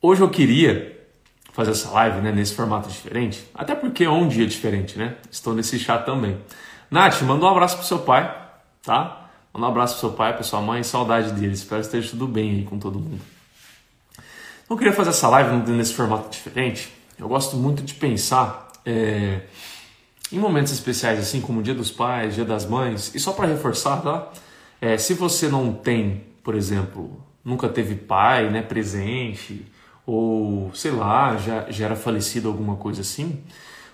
Hoje eu queria fazer essa live né, nesse formato diferente, até porque é um dia diferente, né? Estou nesse chat também. Nath, manda um abraço pro seu pai, tá? Manda um abraço pro seu pai, pra sua mãe, saudade deles. Espero que esteja tudo bem aí com todo mundo. Então, eu queria fazer essa live nesse formato diferente. Eu gosto muito de pensar é, em momentos especiais, assim como o Dia dos Pais, Dia das Mães, e só para reforçar, tá? É, se você não tem, por exemplo, nunca teve pai né, presente, ou sei lá, já, já era falecido alguma coisa assim,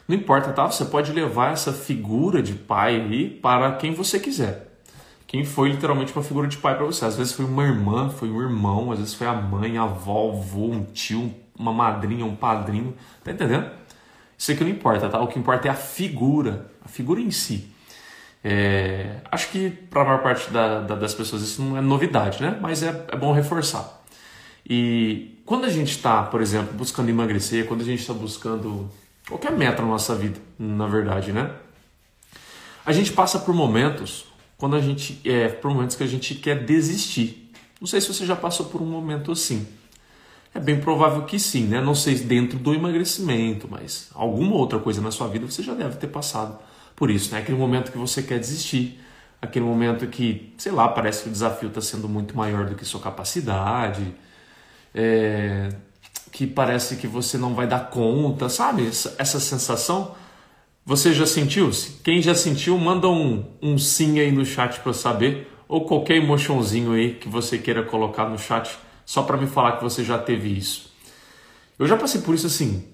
não importa, tá? Você pode levar essa figura de pai aí para quem você quiser. Quem foi literalmente uma figura de pai para você. Às vezes foi uma irmã, foi um irmão, às vezes foi a mãe, a avó, o avô, um tio, uma madrinha, um padrinho. Tá entendendo? Isso aqui não importa, tá? O que importa é a figura, a figura em si. É, acho que para a maior parte da, da, das pessoas isso não é novidade, né? Mas é, é bom reforçar. E quando a gente está, por exemplo, buscando emagrecer, quando a gente está buscando qualquer meta na nossa vida, na verdade, né? A gente passa por momentos quando a gente é por momentos que a gente quer desistir. Não sei se você já passou por um momento assim. É bem provável que sim, né? Não sei dentro do emagrecimento, mas alguma outra coisa na sua vida você já deve ter passado por isso, né? Aquele momento que você quer desistir, aquele momento que, sei lá, parece que o desafio está sendo muito maior do que sua capacidade, é, que parece que você não vai dar conta, sabe? Essa, essa sensação. Você já sentiu? Quem já sentiu, manda um, um sim aí no chat para saber, ou qualquer emotionzinho aí que você queira colocar no chat, só para me falar que você já teve isso. Eu já passei por isso assim,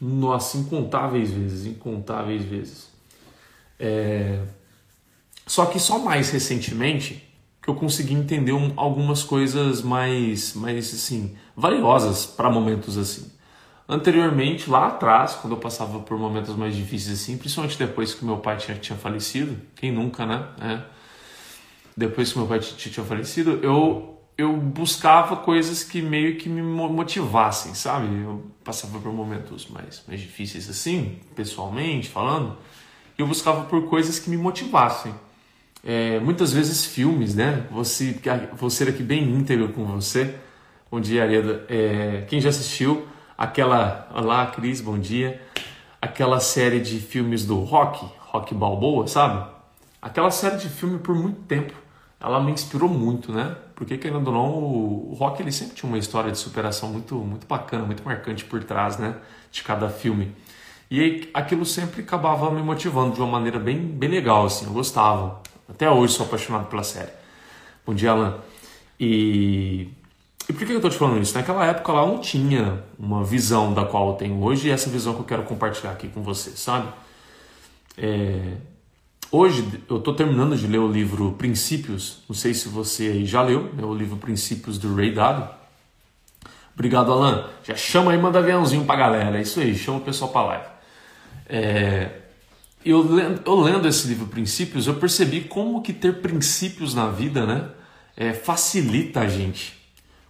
nossa, incontáveis vezes, incontáveis vezes. É... Só que só mais recentemente que eu consegui entender um, algumas coisas mais, mais assim, valiosas para momentos assim. Anteriormente, lá atrás, quando eu passava por momentos mais difíceis assim, principalmente depois que meu pai tinha, tinha falecido, quem nunca, né? É. Depois que meu pai tinha falecido, eu, eu buscava coisas que meio que me motivassem, sabe? Eu passava por momentos mais, mais difíceis assim, pessoalmente falando, eu buscava por coisas que me motivassem. É, muitas vezes filmes, né? Você, vou ser aqui bem íntegro com você. Bom dia, Areda. É, quem já assistiu aquela. Olá, Cris, bom dia. Aquela série de filmes do Rock, Rock Balboa, sabe? Aquela série de filme por muito tempo. Ela me inspirou muito, né? Porque, querendo ou não, o Rock ele sempre tinha uma história de superação muito, muito bacana, muito marcante por trás, né? De cada filme. E aí, aquilo sempre acabava me motivando de uma maneira bem, bem legal, assim. Eu gostava. Até hoje sou apaixonado pela série. Bom dia, Alan. E, e por que eu estou te falando isso? Naquela época lá eu não tinha uma visão da qual eu tenho hoje e essa visão que eu quero compartilhar aqui com você, sabe? É... Hoje eu estou terminando de ler o livro Princípios. Não sei se você aí já leu, né? o livro Princípios do Ray Dalio. Obrigado, Alan. Já chama aí, manda aviãozinho pra galera. É isso aí, chama o pessoal pra live. É, eu lendo, eu lendo esse livro Princípios, eu percebi como que ter princípios na vida, né, é, facilita a gente.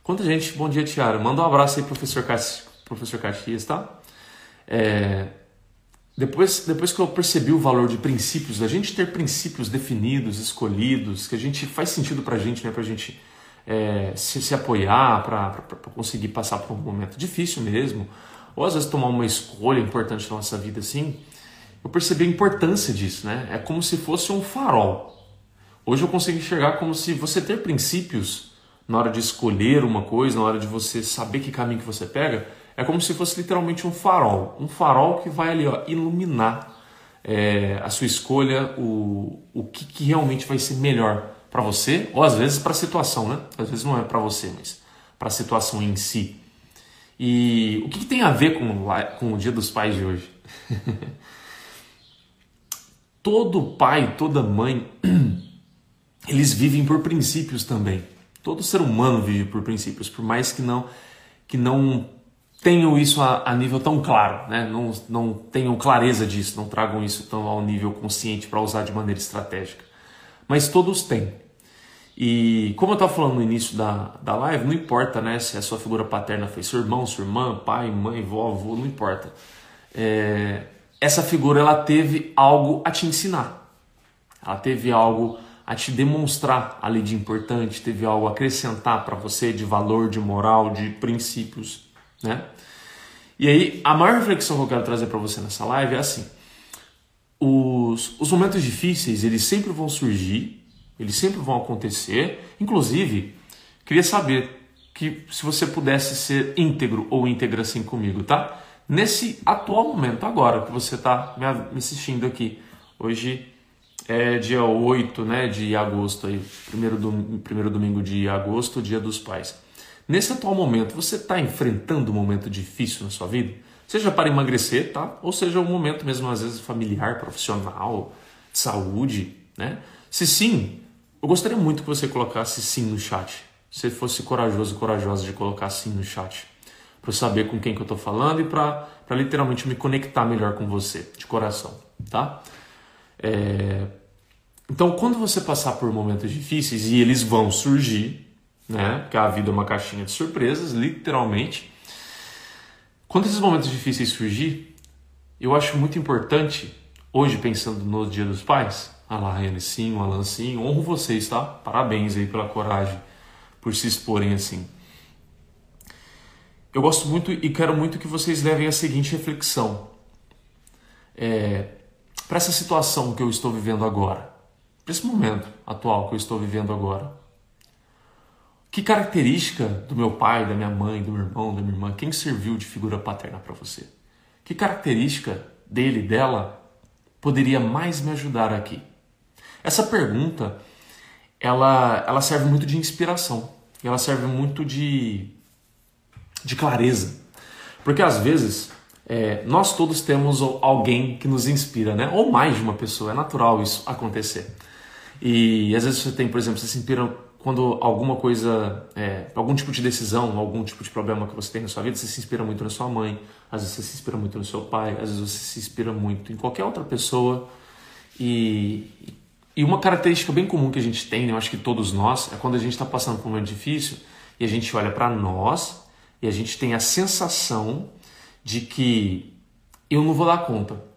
Quanta gente, bom dia, Tiara. Manda um abraço aí, professor, Caxias, professor Caxias, tá? É, depois, depois que eu percebi o valor de princípios, da gente ter princípios definidos, escolhidos, que a gente faz sentido pra gente, né, pra gente é, se, se apoiar, para conseguir passar por um momento difícil mesmo, ou às vezes tomar uma escolha importante na nossa vida assim, eu percebi a importância disso, né? É como se fosse um farol. Hoje eu consigo enxergar como se você ter princípios na hora de escolher uma coisa, na hora de você saber que caminho que você pega, é como se fosse literalmente um farol. Um farol que vai ali ó, iluminar é, a sua escolha, o, o que, que realmente vai ser melhor para você, ou às vezes para a situação, né? Às vezes não é para você, mas para a situação em si. E o que, que tem a ver com, com o Dia dos Pais de hoje? todo pai, toda mãe, eles vivem por princípios também. Todo ser humano vive por princípios, por mais que não que não tenham isso a, a nível tão claro, né? não, não tenham clareza disso, não tragam isso tão ao nível consciente para usar de maneira estratégica. Mas todos têm. E como eu estava falando no início da, da live, não importa né, se a sua figura paterna foi seu irmão, sua irmã, pai, mãe, vó, avô, não importa. É, essa figura ela teve algo a te ensinar. Ela teve algo a te demonstrar ali de importante, teve algo a acrescentar para você de valor, de moral, de princípios. né? E aí, a maior reflexão que eu quero trazer para você nessa live é assim: os, os momentos difíceis, eles sempre vão surgir, eles sempre vão acontecer. Inclusive, queria saber que se você pudesse ser íntegro ou íntegra assim comigo, tá? Nesse atual momento, agora que você está me assistindo aqui, hoje é dia 8 né, de agosto, aí, primeiro, dom, primeiro domingo de agosto, dia dos pais. Nesse atual momento, você está enfrentando um momento difícil na sua vida? Seja para emagrecer, tá? Ou seja um momento mesmo, às vezes, familiar, profissional, de saúde, né? Se sim, eu gostaria muito que você colocasse sim no chat. Se fosse corajoso corajosa de colocar sim no chat. Para eu saber com quem que eu estou falando e para literalmente me conectar melhor com você, de coração, tá? É... Então, quando você passar por momentos difíceis, e eles vão surgir, né? Porque a vida é uma caixinha de surpresas, literalmente. Quando esses momentos difíceis surgir, eu acho muito importante, hoje pensando no Dia dos Pais, a Raiane sim, o Alan sim, honro vocês, tá? Parabéns aí pela coragem, por se exporem assim. Eu gosto muito e quero muito que vocês levem a seguinte reflexão. É, para essa situação que eu estou vivendo agora, para esse momento atual que eu estou vivendo agora, que característica do meu pai, da minha mãe, do meu irmão, da minha irmã, quem serviu de figura paterna para você? Que característica dele, dela, poderia mais me ajudar aqui? Essa pergunta, ela, ela serve muito de inspiração, ela serve muito de, de clareza, porque às vezes é, nós todos temos alguém que nos inspira, né? Ou mais de uma pessoa, é natural isso acontecer. E às vezes você tem, por exemplo, você se inspira quando alguma coisa, é, algum tipo de decisão, algum tipo de problema que você tem na sua vida, você se inspira muito na sua mãe, às vezes você se inspira muito no seu pai, às vezes você se inspira muito em qualquer outra pessoa. E, e uma característica bem comum que a gente tem, né, eu acho que todos nós, é quando a gente está passando por um momento difícil e a gente olha para nós e a gente tem a sensação de que eu não vou dar conta.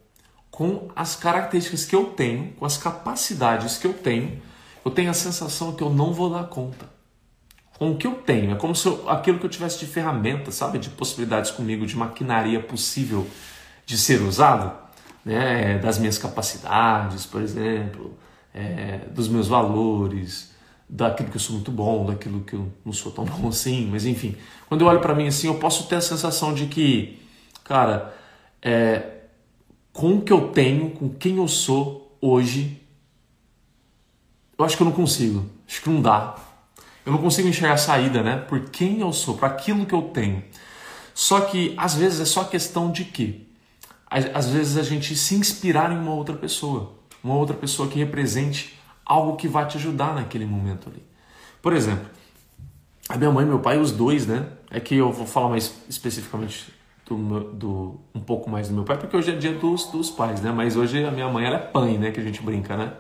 Com as características que eu tenho, com as capacidades que eu tenho, eu tenho a sensação que eu não vou dar conta. Com o que eu tenho, é como se eu, aquilo que eu tivesse de ferramenta, sabe, de possibilidades comigo, de maquinaria possível de ser usado, né, das minhas capacidades, por exemplo, é, dos meus valores, daquilo que eu sou muito bom, daquilo que eu não sou tão bom assim, mas enfim, quando eu olho para mim assim, eu posso ter a sensação de que, cara, é, com o que eu tenho, com quem eu sou hoje, eu acho que eu não consigo. Acho que não dá. Eu não consigo enxergar a saída, né? Por quem eu sou, para aquilo que eu tenho. Só que às vezes é só questão de quê? Às vezes a gente se inspirar em uma outra pessoa, uma outra pessoa que represente algo que vai te ajudar naquele momento ali. Por exemplo, a minha mãe meu pai, os dois, né? É que eu vou falar mais especificamente do, do um pouco mais do meu pai, porque hoje é dia dos, dos pais, né? Mas hoje a minha mãe ela é né? Que a gente brinca, né?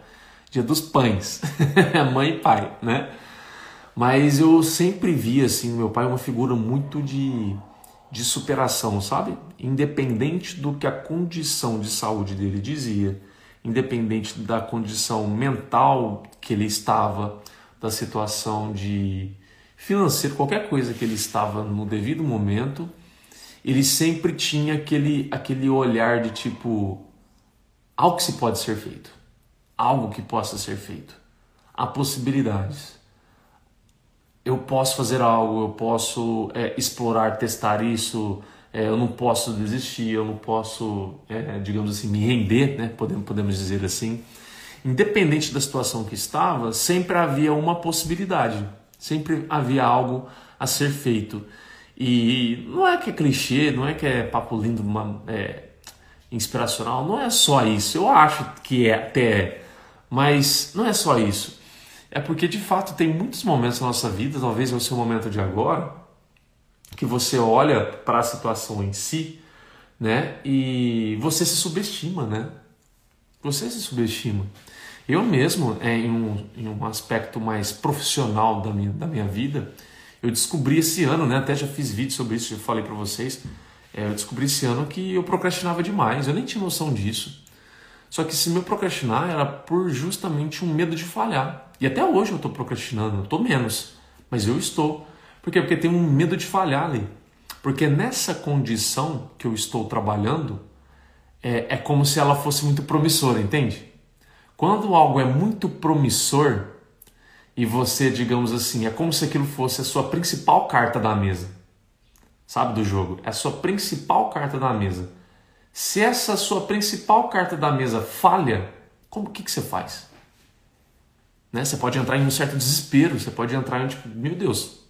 dia dos pães, mãe e pai, né? Mas eu sempre vi assim, meu pai uma figura muito de, de superação, sabe? Independente do que a condição de saúde dele dizia, independente da condição mental que ele estava, da situação de financeiro, qualquer coisa que ele estava no devido momento, ele sempre tinha aquele, aquele olhar de tipo, algo que se pode ser feito algo que possa ser feito. Há possibilidades. Eu posso fazer algo, eu posso é, explorar, testar isso, é, eu não posso desistir, eu não posso, é, digamos assim, me render, né? podemos, podemos dizer assim. Independente da situação que estava, sempre havia uma possibilidade, sempre havia algo a ser feito. E não é que é clichê, não é que é papo lindo, é, inspiracional, não é só isso. Eu acho que é até mas não é só isso. É porque de fato tem muitos momentos na nossa vida, talvez é o seu momento de agora, que você olha para a situação em si, né? E você se subestima, né? Você se subestima. Eu mesmo, é, em, um, em um aspecto mais profissional da minha, da minha vida, eu descobri esse ano, né? Até já fiz vídeo sobre isso, já falei para vocês. É, eu descobri esse ano que eu procrastinava demais. Eu nem tinha noção disso. Só que se meu procrastinar era por justamente um medo de falhar. E até hoje eu estou procrastinando, eu estou menos, mas eu estou. Por quê? Porque tem um medo de falhar ali. Porque nessa condição que eu estou trabalhando, é, é como se ela fosse muito promissora, entende? Quando algo é muito promissor e você, digamos assim, é como se aquilo fosse a sua principal carta da mesa, sabe, do jogo, é a sua principal carta da mesa. Se essa sua principal carta da mesa falha, como que, que você faz? Né? Você pode entrar em um certo desespero, você pode entrar em tipo, meu Deus,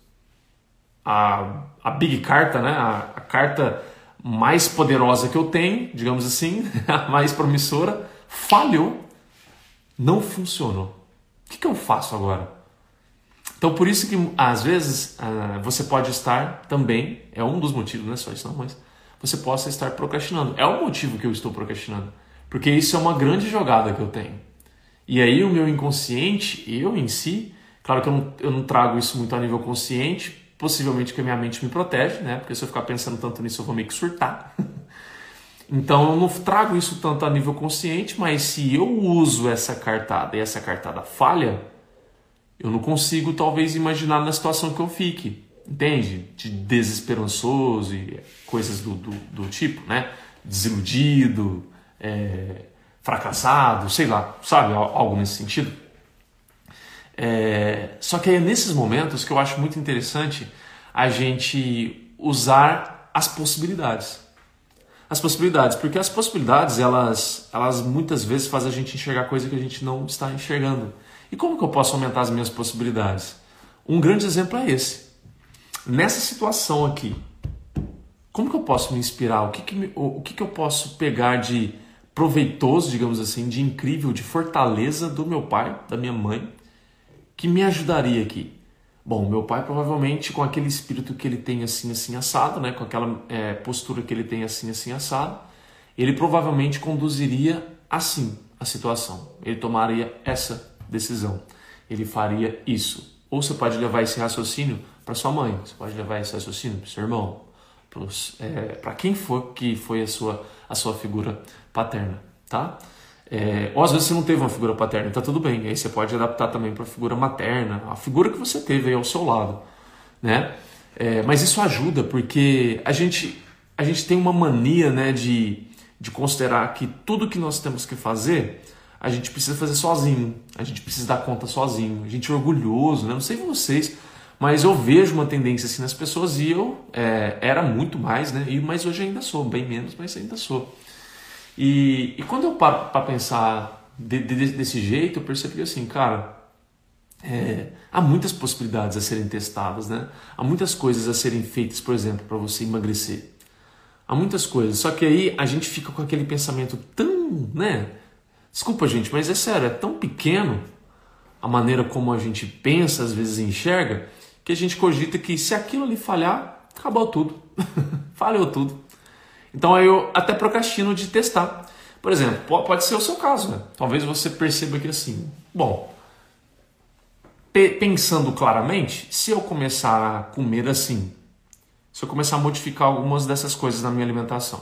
a, a big carta, né? A, a carta mais poderosa que eu tenho, digamos assim, a mais promissora, falhou, não funcionou. O que, que eu faço agora? Então, por isso que às vezes uh, você pode estar também, é um dos motivos, não é só isso, não, mas você possa estar procrastinando. É o motivo que eu estou procrastinando, porque isso é uma grande jogada que eu tenho. E aí o meu inconsciente, eu em si, claro que eu não, eu não trago isso muito a nível consciente, possivelmente que a minha mente me protege, né? Porque se eu ficar pensando tanto nisso eu vou meio que surtar. então eu não trago isso tanto a nível consciente, mas se eu uso essa cartada e essa cartada falha, eu não consigo talvez imaginar na situação que eu fique, entende? De desesperançoso e coisas do, do, do tipo, né? Desiludido, é, fracassado, sei lá, sabe? Algo nesse sentido. É, só que é nesses momentos que eu acho muito interessante a gente usar as possibilidades. As possibilidades, porque as possibilidades, elas, elas muitas vezes fazem a gente enxergar coisa que a gente não está enxergando. E como que eu posso aumentar as minhas possibilidades? Um grande exemplo é esse. Nessa situação aqui, como que eu posso me inspirar? O que, que, me, o, o que, que eu posso pegar de proveitoso, digamos assim, de incrível, de fortaleza do meu pai, da minha mãe, que me ajudaria aqui? Bom, meu pai provavelmente com aquele espírito que ele tem assim, assim, assado, né? com aquela é, postura que ele tem assim, assim, assado, ele provavelmente conduziria assim a situação. Ele tomaria essa decisão. Ele faria isso. Ou você pode levar esse raciocínio para sua mãe, você pode levar esse raciocínio para seu irmão, para é, quem for que foi a sua, a sua figura paterna, tá? É, ou às vezes você não teve uma figura paterna, tá tudo bem. Aí você pode adaptar também para a figura materna, a figura que você teve aí ao seu lado, né? É, mas isso ajuda porque a gente a gente tem uma mania, né, de, de considerar que tudo que nós temos que fazer a gente precisa fazer sozinho, a gente precisa dar conta sozinho, a gente é orgulhoso, né? Não sei vocês, mas eu vejo uma tendência assim nas pessoas e eu é, era muito mais, né? E mas hoje ainda sou, bem menos, mas ainda sou. E, e quando eu paro para pensar de, de, desse jeito, eu percebi assim, cara, é, há muitas possibilidades a serem testadas, né? Há muitas coisas a serem feitas, por exemplo, para você emagrecer. Há muitas coisas. Só que aí a gente fica com aquele pensamento tão, né? Desculpa, gente, mas é sério, é tão pequeno a maneira como a gente pensa, às vezes enxerga, que a gente cogita que se aquilo ali falhar, acabou tudo. Falhou tudo. Então aí eu até procrastino de testar. Por exemplo, pode ser o seu caso, né? Talvez você perceba que assim, bom, pensando claramente, se eu começar a comer assim, se eu começar a modificar algumas dessas coisas na minha alimentação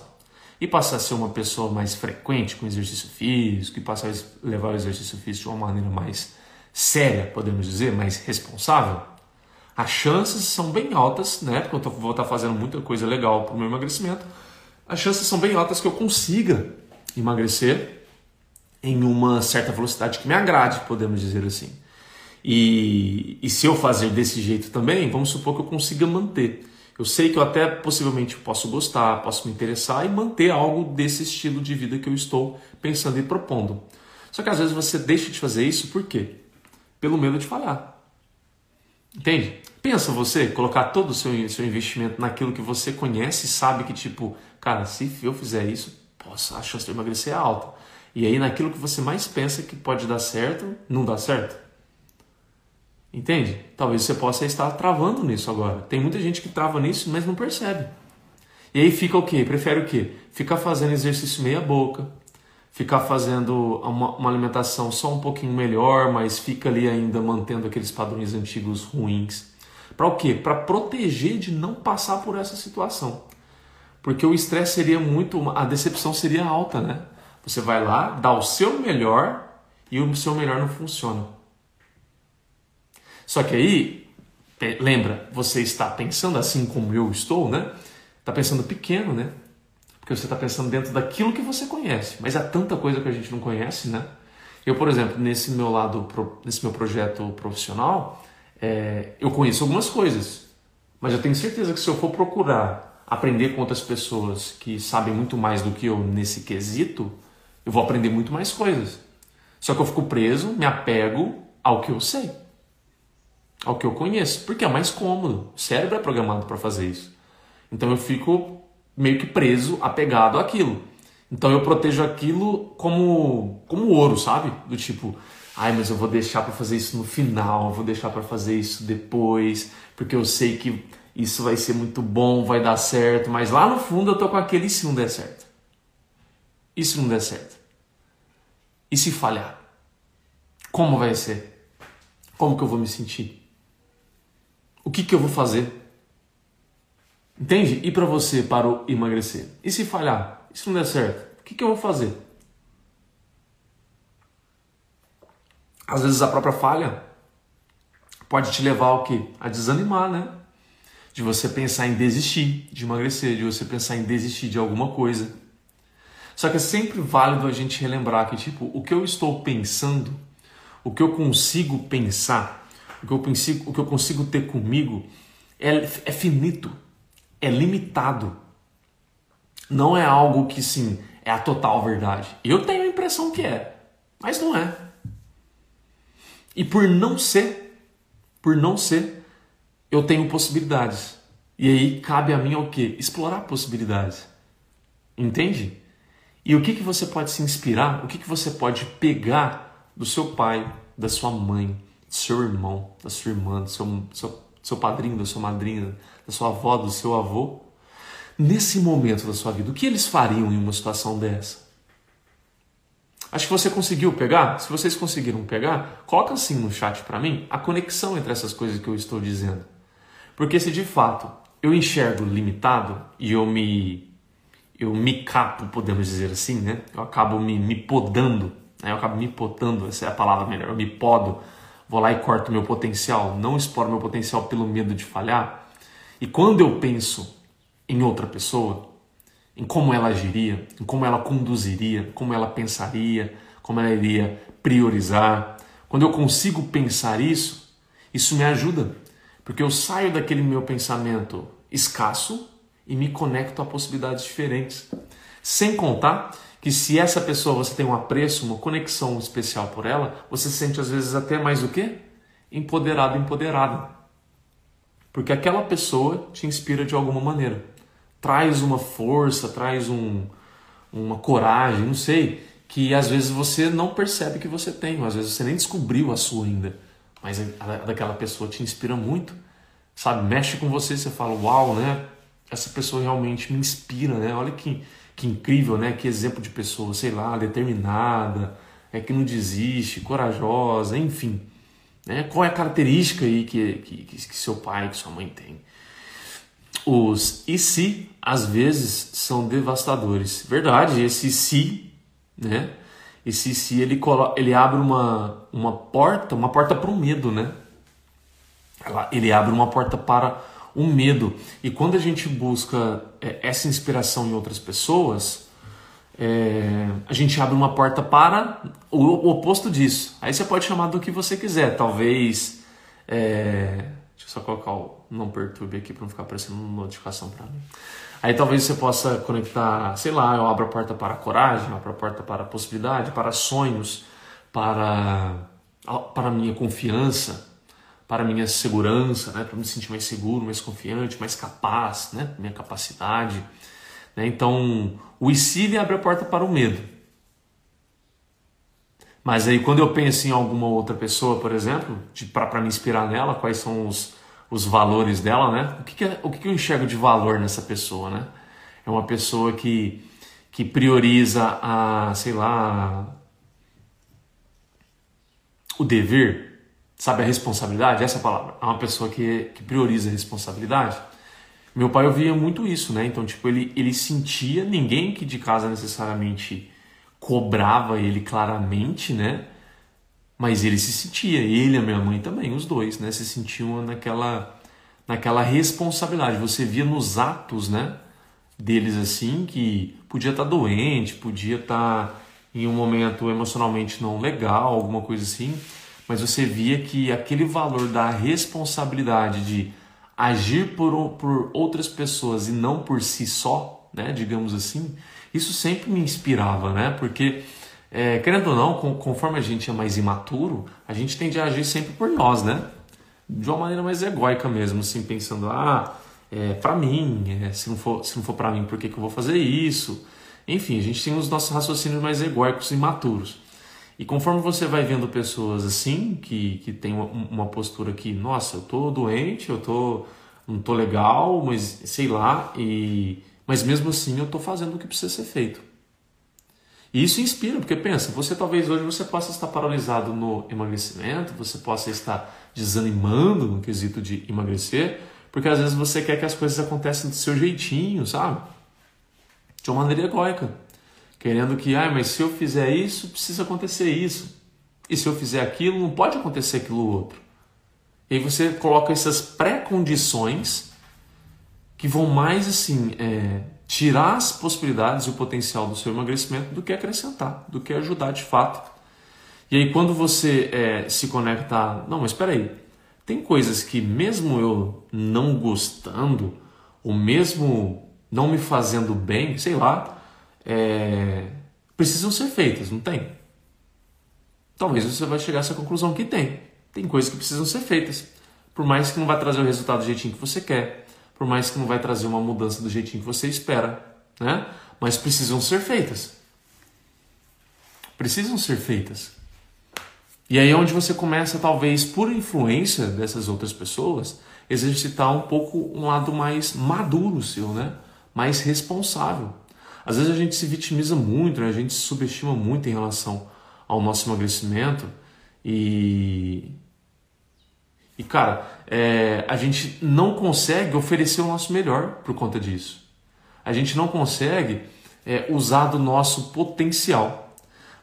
e passar a ser uma pessoa mais frequente com exercício físico e passar a levar o exercício físico de uma maneira mais séria, podemos dizer, mais responsável, as chances são bem altas, né? Porque eu vou estar fazendo muita coisa legal para o meu emagrecimento as chances são bem altas que eu consiga emagrecer em uma certa velocidade que me agrade, podemos dizer assim. E, e se eu fazer desse jeito também, vamos supor que eu consiga manter. Eu sei que eu até possivelmente posso gostar, posso me interessar e manter algo desse estilo de vida que eu estou pensando e propondo. Só que às vezes você deixa de fazer isso por quê? Pelo medo de falhar. Entende? Pensa você colocar todo o seu, seu investimento naquilo que você conhece e sabe que, tipo, cara, se eu fizer isso, poxa, a chance de emagrecer é alta. E aí, naquilo que você mais pensa que pode dar certo, não dá certo. Entende? Talvez você possa estar travando nisso agora. Tem muita gente que trava nisso, mas não percebe. E aí fica o quê? Prefere o quê? Ficar fazendo exercício meia boca, ficar fazendo uma, uma, alimentação só um pouquinho melhor, mas fica ali ainda mantendo aqueles padrões antigos ruins. Para o quê? Para proteger de não passar por essa situação. Porque o estresse seria muito, a decepção seria alta, né? Você vai lá, dá o seu melhor e o seu melhor não funciona. Só que aí, lembra, você está pensando assim como eu estou, né? Está pensando pequeno, né? Porque você está pensando dentro daquilo que você conhece. Mas há tanta coisa que a gente não conhece, né? Eu, por exemplo, nesse meu lado, nesse meu projeto profissional, é, eu conheço algumas coisas. Mas eu tenho certeza que se eu for procurar aprender com outras pessoas que sabem muito mais do que eu nesse quesito, eu vou aprender muito mais coisas. Só que eu fico preso, me apego ao que eu sei, ao que eu conheço, porque é mais cômodo. O cérebro é programado para fazer isso. Então eu fico meio que preso, apegado àquilo. Então eu protejo aquilo como como ouro, sabe? Do tipo, ai, mas eu vou deixar para fazer isso no final, eu vou deixar para fazer isso depois, porque eu sei que isso vai ser muito bom, vai dar certo, mas lá no fundo eu tô com aquele e se não der certo. E se não der certo? E se falhar? Como vai ser? Como que eu vou me sentir? O que que eu vou fazer? Entende? E para você para o emagrecer? E se falhar? E se não der certo? O que que eu vou fazer? Às vezes a própria falha pode te levar ao quê? A desanimar, né? De você pensar em desistir de emagrecer, de você pensar em desistir de alguma coisa. Só que é sempre válido a gente relembrar que, tipo, o que eu estou pensando, o que eu consigo pensar, o que eu consigo, o que eu consigo ter comigo é, é finito, é limitado. Não é algo que, sim, é a total verdade. Eu tenho a impressão que é, mas não é. E por não ser, por não ser, eu tenho possibilidades. E aí cabe a mim o quê? Explorar possibilidades. Entende? E o que, que você pode se inspirar, o que, que você pode pegar do seu pai, da sua mãe, do seu irmão, da sua irmã, do seu, seu, seu padrinho, da sua madrinha, da sua avó, do seu avô, nesse momento da sua vida, o que eles fariam em uma situação dessa? Acho que você conseguiu pegar. Se vocês conseguiram pegar, coloca assim no chat para mim a conexão entre essas coisas que eu estou dizendo. Porque se de fato eu enxergo limitado e eu me eu me capo, podemos dizer assim, né? Eu acabo me, me podando, né? eu acabo me podando, essa é a palavra melhor, eu me podo, vou lá e corto meu potencial, não exploro meu potencial pelo medo de falhar. E quando eu penso em outra pessoa, em como ela agiria, em como ela conduziria, como ela pensaria, como ela iria priorizar, quando eu consigo pensar isso, isso me ajuda, porque eu saio daquele meu pensamento escasso e me conecto a possibilidades diferentes. Sem contar que se essa pessoa você tem um apreço, uma conexão especial por ela, você se sente às vezes até mais o quê? Empoderado, empoderada. Porque aquela pessoa te inspira de alguma maneira. Traz uma força, traz um, uma coragem, não sei, que às vezes você não percebe que você tem, às vezes você nem descobriu a sua ainda, mas a, daquela pessoa te inspira muito, sabe? Mexe com você, você fala, uau, né? essa pessoa realmente me inspira, né? Olha que, que incrível, né? Que exemplo de pessoa, sei lá, determinada, é que não desiste, corajosa, enfim. Né? Qual é a característica aí que, que, que seu pai, que sua mãe tem? Os e se, às vezes, são devastadores. Verdade, esse se, né? Esse se, ele, ele abre uma, uma porta, uma porta para o medo, né? Ele abre uma porta para o medo. E quando a gente busca é, essa inspiração em outras pessoas, é, a gente abre uma porta para o, o, oposto disso. Aí você pode chamar do que você quiser. Talvez. É, deixa eu só colocar o não perturbe aqui para não ficar aparecendo uma notificação para mim. Aí talvez você possa conectar, sei lá, eu abro a porta para a coragem, eu abro a porta para a possibilidade, para sonhos, para, para a minha confiança, para a minha segurança, né, para me sentir mais seguro, mais confiante, mais capaz, né, minha capacidade. Né? Então, o ICIL abre a porta para o medo. Mas aí, quando eu penso em alguma outra pessoa, por exemplo, para me inspirar nela, quais são os, os valores dela, né? O que, que, é, o que, eu enxergo de valor nessa pessoa, né? É uma pessoa que, que prioriza a, sei lá, o dever, Sabe a responsabilidade? Essa é palavra. É uma pessoa que, que prioriza a responsabilidade. Meu pai ouvia muito isso, né? Então, tipo, ele, ele sentia, ninguém que de casa necessariamente cobrava ele claramente, né? Mas ele se sentia, ele e a minha mãe também, os dois, né? Se sentiam naquela, naquela responsabilidade. Você via nos atos, né? deles assim que podia estar tá doente, podia estar tá em um momento emocionalmente não legal, alguma coisa assim, mas você via que aquele valor da responsabilidade de agir por, por outras pessoas e não por si só, né, digamos assim, isso sempre me inspirava, né? Porque, é, querendo ou não, conforme a gente é mais imaturo, a gente tende a agir sempre por nós, né? De uma maneira mais egóica mesmo, assim, pensando, ah, é para mim, é, se não for, se não for para mim, por que, que eu vou fazer isso? Enfim, a gente tem os nossos raciocínios mais egóicos e imaturos. E conforme você vai vendo pessoas assim, que, que tem uma, uma postura que, nossa, eu tô doente, eu tô, não tô legal, mas sei lá, e mas mesmo assim eu tô fazendo o que precisa ser feito. E isso inspira, porque pensa, você talvez hoje você possa estar paralisado no emagrecimento, você possa estar desanimando no quesito de emagrecer, porque às vezes você quer que as coisas aconteçam do seu jeitinho, sabe? De uma maneira egóica. Querendo que, ah, mas se eu fizer isso, precisa acontecer isso. E se eu fizer aquilo, não pode acontecer aquilo outro. E aí você coloca essas pré-condições que vão mais assim é, tirar as possibilidades e o potencial do seu emagrecimento do que acrescentar, do que ajudar de fato. E aí quando você é, se conecta, não, mas espera aí, tem coisas que mesmo eu não gostando, ou mesmo não me fazendo bem, sei lá, é, precisam ser feitas, não tem? Talvez você vai chegar a essa conclusão que tem. Tem coisas que precisam ser feitas. Por mais que não vai trazer o resultado do jeitinho que você quer, por mais que não vai trazer uma mudança do jeitinho que você espera, né? Mas precisam ser feitas. Precisam ser feitas. E aí é onde você começa, talvez por influência dessas outras pessoas, exercitar um pouco um lado mais maduro seu, né? Mais responsável. Às vezes a gente se vitimiza muito, né? a gente se subestima muito em relação ao nosso emagrecimento e e cara, é, a gente não consegue oferecer o nosso melhor por conta disso. A gente não consegue é, usar do nosso potencial.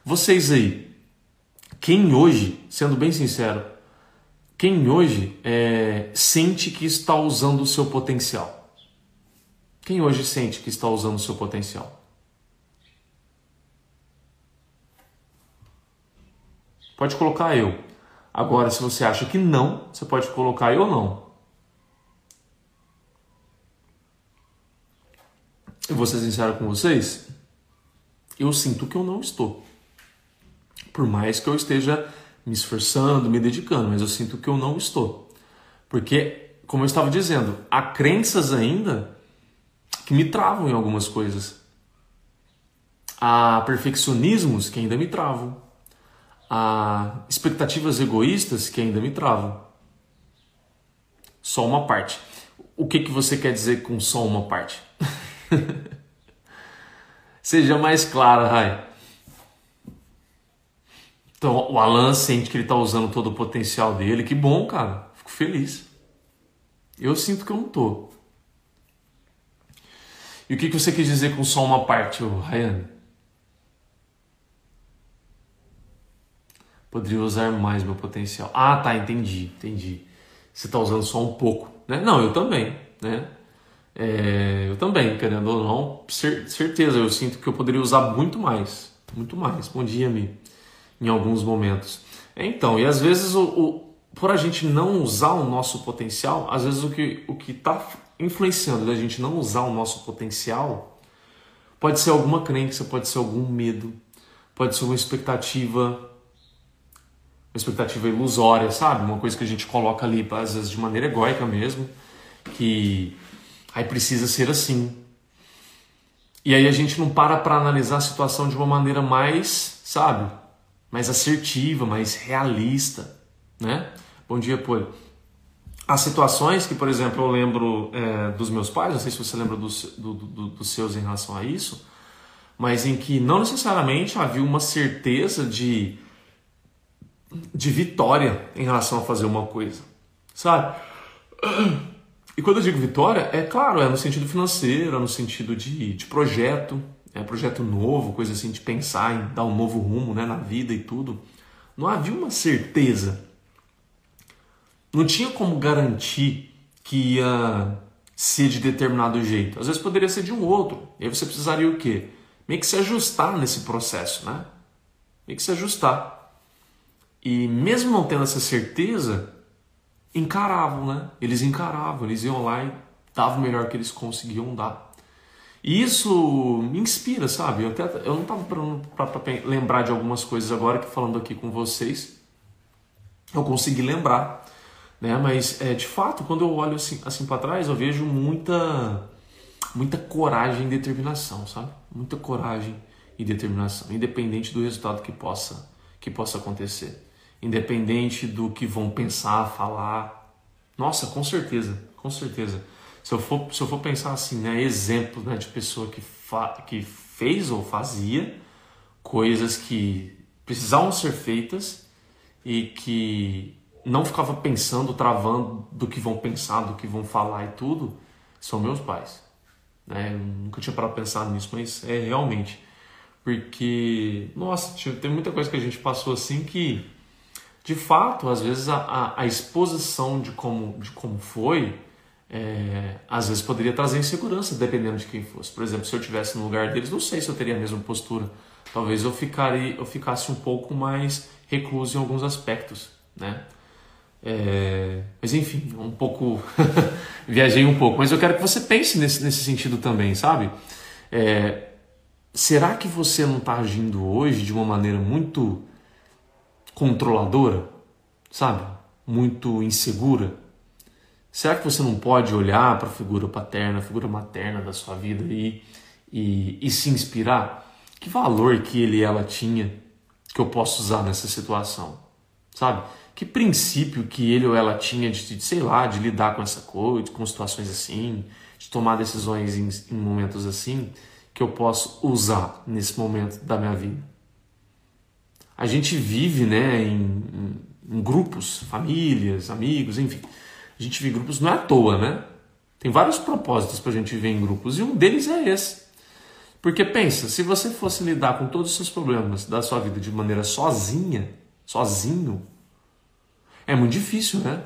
Vocês aí, quem hoje, sendo bem sincero, quem hoje é, sente que está usando o seu potencial? Quem hoje sente que está usando o seu potencial? Pode colocar eu. Agora, se você acha que não, você pode colocar eu não. Eu vou ser sincero com vocês, eu sinto que eu não estou. Por mais que eu esteja me esforçando, me dedicando, mas eu sinto que eu não estou. Porque, como eu estava dizendo, há crenças ainda que me travam em algumas coisas. Há perfeccionismos que ainda me travam. Há expectativas egoístas que ainda me travam. Só uma parte. O que, que você quer dizer com só uma parte? Seja mais claro, Rai. Então, o Alan sente que ele está usando todo o potencial dele. Que bom, cara. Fico feliz. Eu sinto que eu não tô. E o que você quis dizer com só uma parte, Ryan? Poderia usar mais meu potencial. Ah, tá, entendi, entendi. Você está usando só um pouco, né? Não, eu também, né? É, eu também, querendo ou não, certeza, eu sinto que eu poderia usar muito mais, muito mais. Bom dia, Mi em alguns momentos. Então, e às vezes o, o, por a gente não usar o nosso potencial, às vezes o que o está influenciando da gente não usar o nosso potencial pode ser alguma crença, pode ser algum medo, pode ser uma expectativa, expectativa ilusória, sabe? Uma coisa que a gente coloca ali, às vezes de maneira egóica mesmo, que aí precisa ser assim. E aí a gente não para para analisar a situação de uma maneira mais, sabe? mais assertiva, mais realista, né? Bom dia, Poli. As situações que, por exemplo, eu lembro é, dos meus pais, não sei se você lembra dos, do, do, dos seus em relação a isso, mas em que não necessariamente havia uma certeza de, de vitória em relação a fazer uma coisa, sabe? E quando eu digo vitória, é claro, é no sentido financeiro, é no sentido de, de projeto, é, projeto novo, coisa assim, de pensar em dar um novo rumo né, na vida e tudo, não havia uma certeza. Não tinha como garantir que ia ser de determinado jeito. Às vezes poderia ser de um outro. E aí você precisaria o quê? Meio que se ajustar nesse processo, né? Meio que se ajustar. E mesmo não tendo essa certeza, encaravam, né? Eles encaravam, eles iam lá e davam o melhor que eles conseguiam dar. E isso me inspira, sabe? Eu, até, eu não estava para lembrar de algumas coisas agora que falando aqui com vocês, eu consegui lembrar, né? Mas é, de fato, quando eu olho assim, assim para trás, eu vejo muita, muita coragem e determinação, sabe? Muita coragem e determinação, independente do resultado que possa que possa acontecer, independente do que vão pensar, falar. Nossa, com certeza, com certeza. Se eu for, se eu for pensar assim, né, exemplos né, de pessoa que, que fez ou fazia coisas que precisavam ser feitas e que não ficava pensando, travando do que vão pensar, do que vão falar e tudo, são meus pais. Né? Eu nunca tinha parado para pensar nisso, mas é realmente. Porque, nossa, tem muita coisa que a gente passou assim que, de fato, às vezes a, a, a exposição de como, de como foi é, às vezes poderia trazer insegurança, dependendo de quem fosse. Por exemplo, se eu tivesse no lugar deles, não sei se eu teria a mesma postura. Talvez eu, ficaria, eu ficasse um pouco mais recluso em alguns aspectos, né? É, mas enfim, um pouco viajei um pouco, mas eu quero que você pense nesse, nesse sentido também, sabe? É, será que você não está agindo hoje de uma maneira muito controladora, sabe? Muito insegura? Será que você não pode olhar para a figura paterna, a figura materna da sua vida e, e, e se inspirar? Que valor que ele e ela tinha que eu posso usar nessa situação? Sabe? Que princípio que ele ou ela tinha de, de sei lá, de lidar com essa coisa, com situações assim, de tomar decisões em, em momentos assim, que eu posso usar nesse momento da minha vida? A gente vive né, em, em, grupos, famílias, amigos, enfim a gente vive em grupos não é à toa, né? Tem vários propósitos para a gente viver em grupos e um deles é esse. Porque pensa, se você fosse lidar com todos os seus problemas da sua vida de maneira sozinha, sozinho, é muito difícil, né?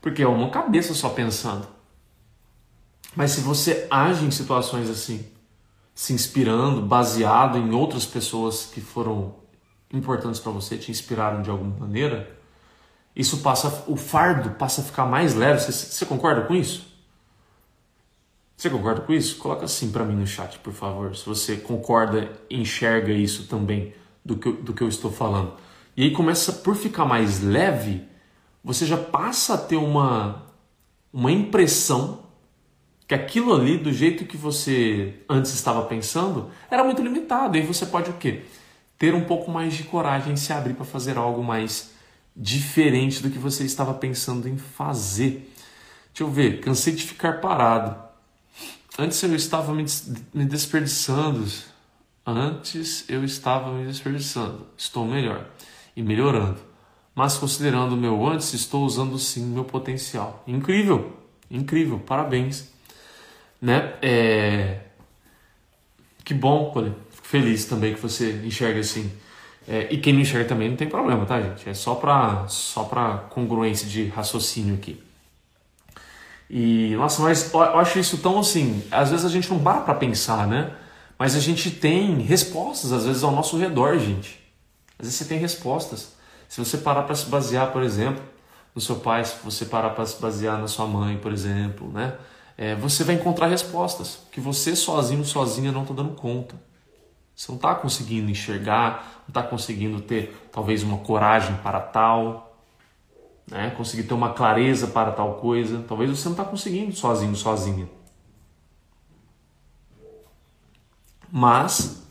Porque é uma cabeça só pensando. Mas se você age em situações assim, se inspirando, baseado em outras pessoas que foram importantes para você, te inspiraram de alguma maneira, isso passa, o fardo passa a ficar mais leve. Você, você concorda com isso? Você concorda com isso? Coloca assim para mim no chat, por favor, se você concorda, enxerga isso também do que, do que eu estou falando. E aí começa por ficar mais leve, você já passa a ter uma, uma impressão que aquilo ali, do jeito que você antes estava pensando, era muito limitado. E aí você pode o quê? Ter um pouco mais de coragem, se abrir para fazer algo mais diferente do que você estava pensando em fazer. Deixa eu ver, cansei de ficar parado. Antes eu estava me, desperdiçando. Antes eu estava me desperdiçando. Estou melhor e melhorando. Mas considerando o meu antes, estou usando sim meu potencial. Incrível, incrível, parabéns. Né? É... Que bom, Colin. Feliz também que você enxerga assim. É, e quem não enxerga também não tem problema, tá, gente? É só para só pra congruência de raciocínio aqui. E, nossa, mas eu acho isso tão assim. Às vezes a gente não para pra pensar, né? Mas a gente tem respostas, às vezes, ao nosso redor, gente. Às vezes você tem respostas. Se você parar para se basear, por exemplo, no seu pai, se você parar para se basear na sua mãe, por exemplo, né? É, você vai encontrar respostas que você sozinho, sozinha não está dando conta. Você não está conseguindo enxergar, não está conseguindo ter talvez uma coragem para tal, né? conseguir ter uma clareza para tal coisa. Talvez você não está conseguindo sozinho, sozinha. Mas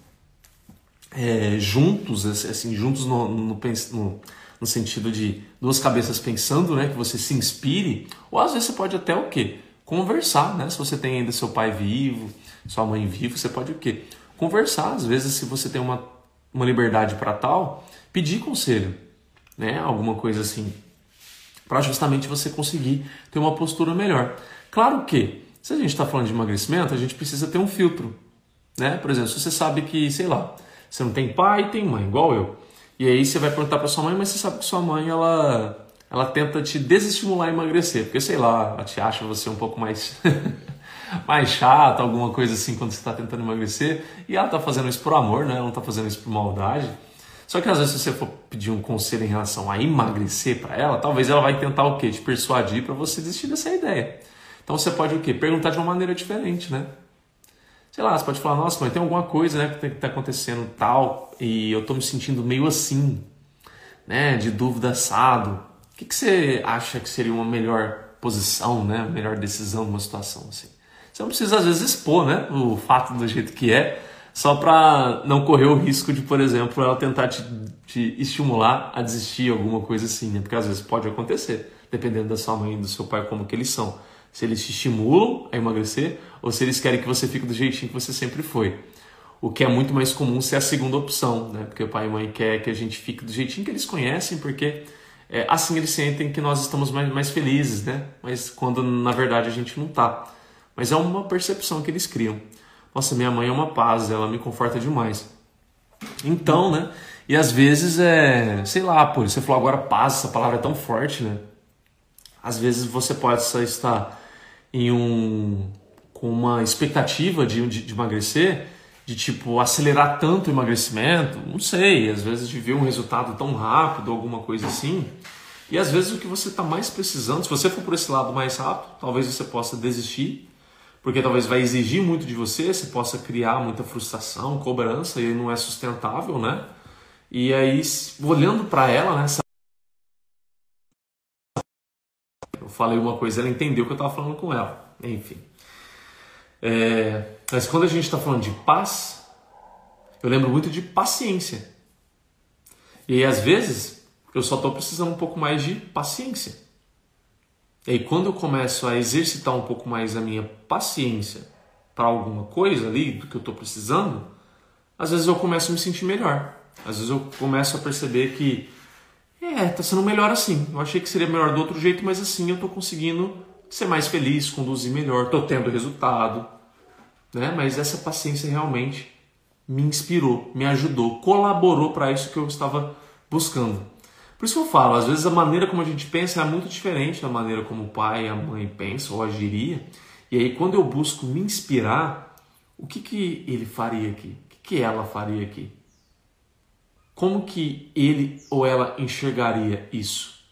é, juntos, assim, juntos no, no, no, no, sentido de duas cabeças pensando, né, que você se inspire, ou às vezes você pode até o quê? Conversar, né? Se você tem ainda seu pai vivo, sua mãe vivo, você pode o quê? Conversar. Às vezes, se você tem uma, uma liberdade para tal, pedir conselho, né? Alguma coisa assim, para justamente você conseguir ter uma postura melhor. Claro que, se a gente está falando de emagrecimento, a gente precisa ter um filtro, né? Por exemplo, se você sabe que, sei lá, você não tem pai, tem mãe, igual eu. E aí você vai perguntar para sua mãe, mas você sabe que sua mãe ela ela tenta te desestimular a emagrecer, porque sei lá, ela te acha você um pouco mais mais chata, alguma coisa assim quando você está tentando emagrecer, e ela está fazendo isso por amor, né? Ela não está fazendo isso por maldade. Só que às vezes se você for pedir um conselho em relação a emagrecer para ela, talvez ela vai tentar o quê? Te persuadir para você desistir dessa ideia. Então você pode o quê? Perguntar de uma maneira diferente, né? Sei lá, você pode falar, nossa, mãe, tem alguma coisa né, que está acontecendo tal, e eu estou me sentindo meio assim, né? De dúvida assado. O que, que você acha que seria uma melhor posição, né? Melhor decisão numa situação assim? Você não precisa às vezes expor, né? O fato do jeito que é, só para não correr o risco de, por exemplo, ela tentar te, te estimular a desistir alguma coisa assim, né? Porque às vezes pode acontecer, dependendo da sua mãe e do seu pai como que eles são. Se eles te estimulam a emagrecer ou se eles querem que você fique do jeitinho que você sempre foi. O que é muito mais comum ser a segunda opção, né? Porque o pai e mãe quer que a gente fique do jeitinho que eles conhecem, porque é, assim eles sentem que nós estamos mais, mais felizes, né? Mas quando na verdade a gente não tá. Mas é uma percepção que eles criam. Nossa, minha mãe é uma paz, ela me conforta demais. Então, né? E às vezes é, sei lá, pô, você falou agora paz, essa palavra é tão forte, né? Às vezes você pode estar em um com uma expectativa de, de, de emagrecer, de tipo acelerar tanto o emagrecimento, não sei, às vezes de ver um resultado tão rápido, alguma coisa assim. E às vezes o que você está mais precisando, se você for por esse lado mais rápido, talvez você possa desistir porque talvez vai exigir muito de você, você possa criar muita frustração, cobrança e não é sustentável, né? E aí, olhando para ela, né? Eu falei uma coisa, ela entendeu que eu estava falando com ela. Enfim. É, mas quando a gente está falando de paz, eu lembro muito de paciência. E aí, às vezes, eu só estou precisando um pouco mais de paciência. E aí, quando eu começo a exercitar um pouco mais a minha paciência para alguma coisa ali do que eu estou precisando, às vezes eu começo a me sentir melhor. Às vezes eu começo a perceber que é, tá sendo melhor assim. Eu achei que seria melhor do outro jeito, mas assim eu estou conseguindo ser mais feliz, conduzir melhor, estou tendo resultado, né? Mas essa paciência realmente me inspirou, me ajudou, colaborou para isso que eu estava buscando. Por isso que eu falo, às vezes a maneira como a gente pensa é muito diferente da maneira como o pai e a mãe pensam ou agiria. E aí quando eu busco me inspirar, o que, que ele faria aqui? O que, que ela faria aqui? Como que ele ou ela enxergaria isso?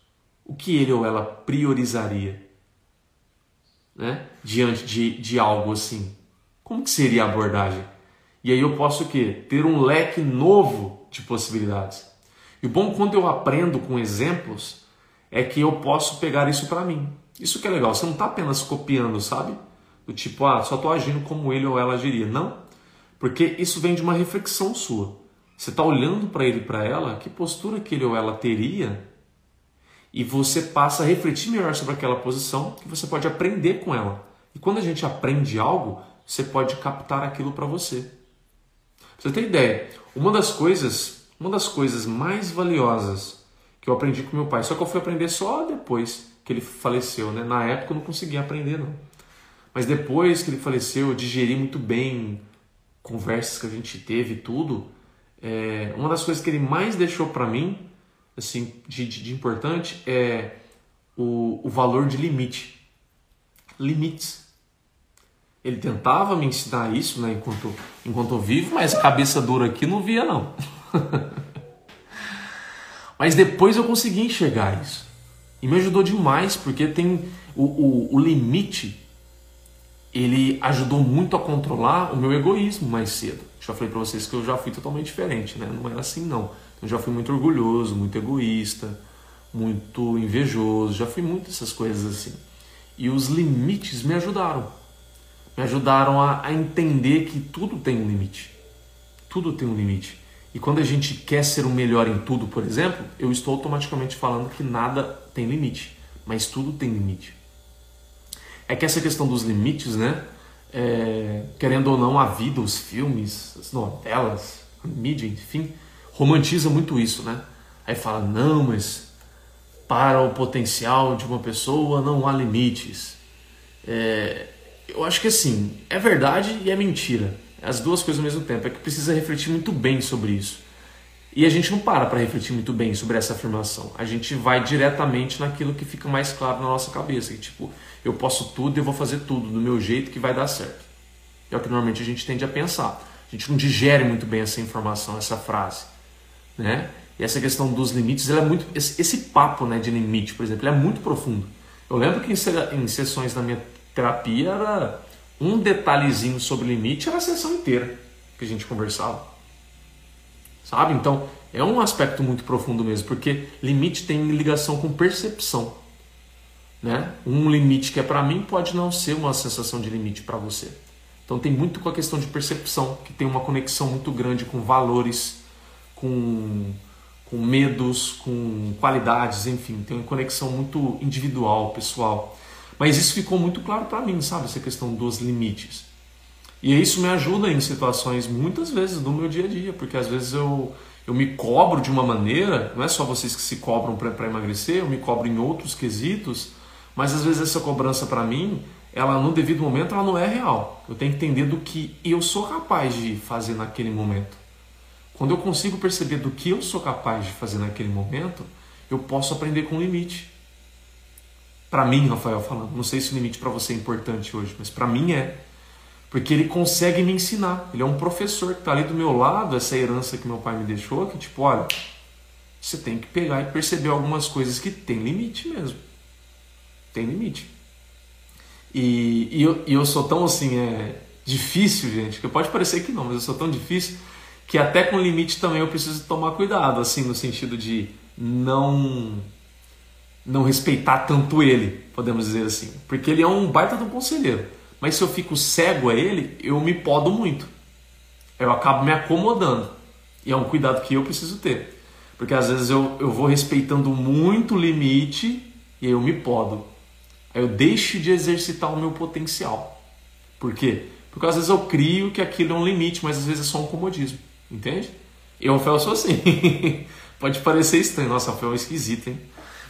O que ele ou ela priorizaria? Né? Diante de, de algo assim. Como que seria a abordagem? E aí eu posso o quê? Ter um leque novo de possibilidades. E o bom quando eu aprendo com exemplos é que eu posso pegar isso para mim. Isso que é legal, você não está apenas copiando, sabe? Do tipo, ah, só estou agindo como ele ou ela agiria. Não, porque isso vem de uma reflexão sua. Você está olhando para ele e para ela, que postura que ele ou ela teria, e você passa a refletir melhor sobre aquela posição, que você pode aprender com ela. E quando a gente aprende algo, você pode captar aquilo para você. Pra você ter ideia, uma das coisas uma das coisas mais valiosas que eu aprendi com meu pai, só que eu fui aprender só depois que ele faleceu, né? Na época eu não conseguia aprender não. Mas depois que ele faleceu, eu digeri muito bem conversas que a gente teve tudo. É, uma das coisas que ele mais deixou para mim, assim, de, de, de, importante é o, o valor de limite. Limites. Ele tentava me ensinar isso, né, enquanto, enquanto eu vivo, mas cabeça dura aqui não via não. Mas depois eu consegui enxergar isso. E me ajudou demais, porque tem o, o, o limite, ele ajudou muito a controlar o meu egoísmo mais cedo. Já falei para vocês que eu já fui totalmente diferente, né? Não era assim não. Eu já fui muito orgulhoso, muito egoísta, muito invejoso, já fui muito essas coisas assim. E os limites me ajudaram. Me ajudaram a, a entender que tudo tem um limite. Tudo tem um limite. E quando a gente quer ser o melhor em tudo, por exemplo, eu estou automaticamente falando que nada tem limite, mas tudo tem limite. É que essa questão dos limites, né? É, querendo ou não, a vida, os filmes, as novelas, a mídia, enfim, romantiza muito isso, né? Aí fala, não, mas para o potencial de uma pessoa não há limites. É, eu acho que assim, é verdade e é mentira as duas coisas ao mesmo tempo. É que precisa refletir muito bem sobre isso. E a gente não para para refletir muito bem sobre essa afirmação. A gente vai diretamente naquilo que fica mais claro na nossa cabeça, que tipo, eu posso tudo e eu vou fazer tudo do meu jeito que vai dar certo. É o que normalmente a gente tende a pensar. A gente não digere muito bem essa informação, essa frase, né? E essa questão dos limites, ela é muito esse, papo, né, de limite, por exemplo, é muito profundo. Eu lembro que em, em sessões da minha terapia era um detalhezinho sobre limite era a sessão inteira que a gente conversava. Sabe? Então, é um aspecto muito profundo mesmo, porque limite tem ligação com percepção. Né? Um limite que é para mim pode não ser uma sensação de limite para você. Então tem muito com a questão de percepção, que tem uma conexão muito grande com valores, com, com medos, com qualidades, enfim, tem uma conexão muito individual, pessoal. Mas isso ficou muito claro para mim, sabe? Essa questão dos limites. E isso me ajuda em situações, muitas vezes, do meu dia a dia, porque às vezes eu, eu me cobro de uma maneira, não é só vocês que se cobram para emagrecer, eu me cobro em outros quesitos, mas às vezes essa cobrança para mim, ela no devido momento, ela não é real. Eu tenho que entender do que eu sou capaz de fazer naquele momento. Quando eu consigo perceber do que eu sou capaz de fazer naquele momento, eu posso aprender com limite. Para mim, Rafael falando, não sei se o limite para você é importante hoje, mas para mim é. Porque ele consegue me ensinar. Ele é um professor que está ali do meu lado, essa herança que meu pai me deixou, que tipo, olha, você tem que pegar e perceber algumas coisas que tem limite mesmo. Tem limite. E, e, eu, e eu sou tão assim, é difícil, gente, que pode parecer que não, mas eu sou tão difícil que até com limite também eu preciso tomar cuidado, assim, no sentido de não não respeitar tanto ele, podemos dizer assim. Porque ele é um baita do conselheiro. Mas se eu fico cego a ele, eu me podo muito. Eu acabo me acomodando. E é um cuidado que eu preciso ter. Porque às vezes eu, eu vou respeitando muito o limite e eu me podo. Aí eu deixo de exercitar o meu potencial. Por quê? Porque às vezes eu crio que aquilo é um limite, mas às vezes é só um comodismo. Entende? Eu, Rafael, sou assim. Pode parecer estranho. Nossa, Rafael é esquisito, hein?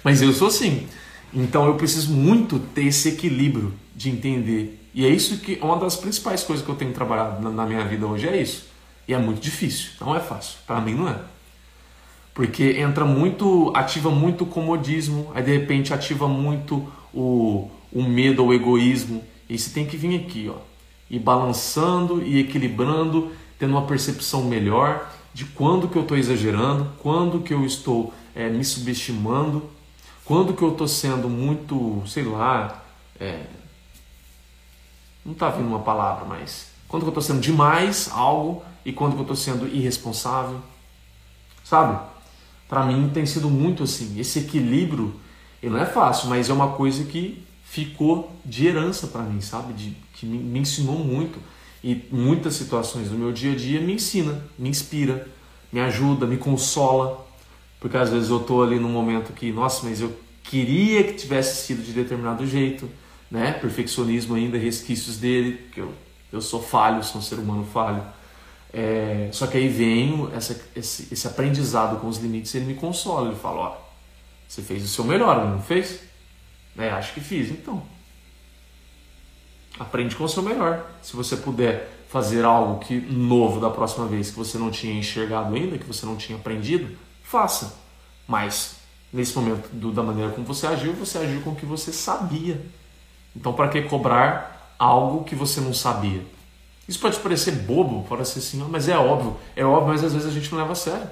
Mas eu sou assim. Então eu preciso muito ter esse equilíbrio de entender. E é isso que uma das principais coisas que eu tenho trabalhado na, na minha vida hoje é isso. E é muito difícil, não é fácil. Para mim não é. Porque entra muito, ativa muito o comodismo, aí de repente ativa muito o, o medo ou o egoísmo. E você tem que vir aqui, ó, e balançando e equilibrando, tendo uma percepção melhor de quando que eu estou exagerando, quando que eu estou é, me subestimando quando que eu estou sendo muito, sei lá, é, não está vindo uma palavra, mas quando que eu estou sendo demais algo e quando que eu estou sendo irresponsável, sabe? Para mim tem sido muito assim. Esse equilíbrio, ele não é fácil, mas é uma coisa que ficou de herança para mim, sabe? De, que me, me ensinou muito e muitas situações do meu dia a dia me ensina, me inspira, me ajuda, me consola, porque às vezes eu estou ali num momento que, nossa, mas eu queria que tivesse sido de determinado jeito, né? Perfeccionismo ainda, resquícios dele, porque eu, eu sou falho, sou um ser humano falho. É, só que aí vem essa, esse, esse, aprendizado com os limites, ele me consola, ele fala, ó, você fez o seu melhor, não fez? É, acho que fiz, então. Aprende com o seu melhor. Se você puder fazer algo que novo da próxima vez que você não tinha enxergado ainda, que você não tinha aprendido, faça. Mas nesse momento do, da maneira como você agiu, você agiu com o que você sabia. Então, para que cobrar algo que você não sabia? Isso pode parecer bobo, pode ser assim, mas é óbvio, é óbvio, mas às vezes a gente não leva a sério.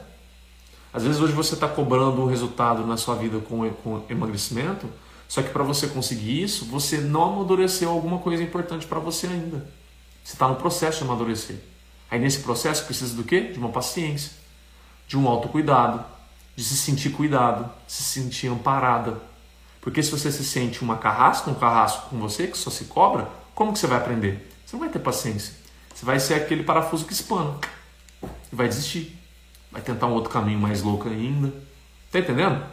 Às vezes hoje você está cobrando um resultado na sua vida com, com emagrecimento, só que para você conseguir isso, você não amadureceu alguma coisa importante para você ainda. Você está no processo de amadurecer. Aí nesse processo precisa do quê? De uma paciência de um autocuidado, de se sentir cuidado, se sentir amparada. Porque se você se sente uma carrasca, um carrasco com você, que só se cobra, como que você vai aprender? Você não vai ter paciência. Você vai ser aquele parafuso que espana e vai desistir. Vai tentar um outro caminho mais louco ainda. Tá entendendo?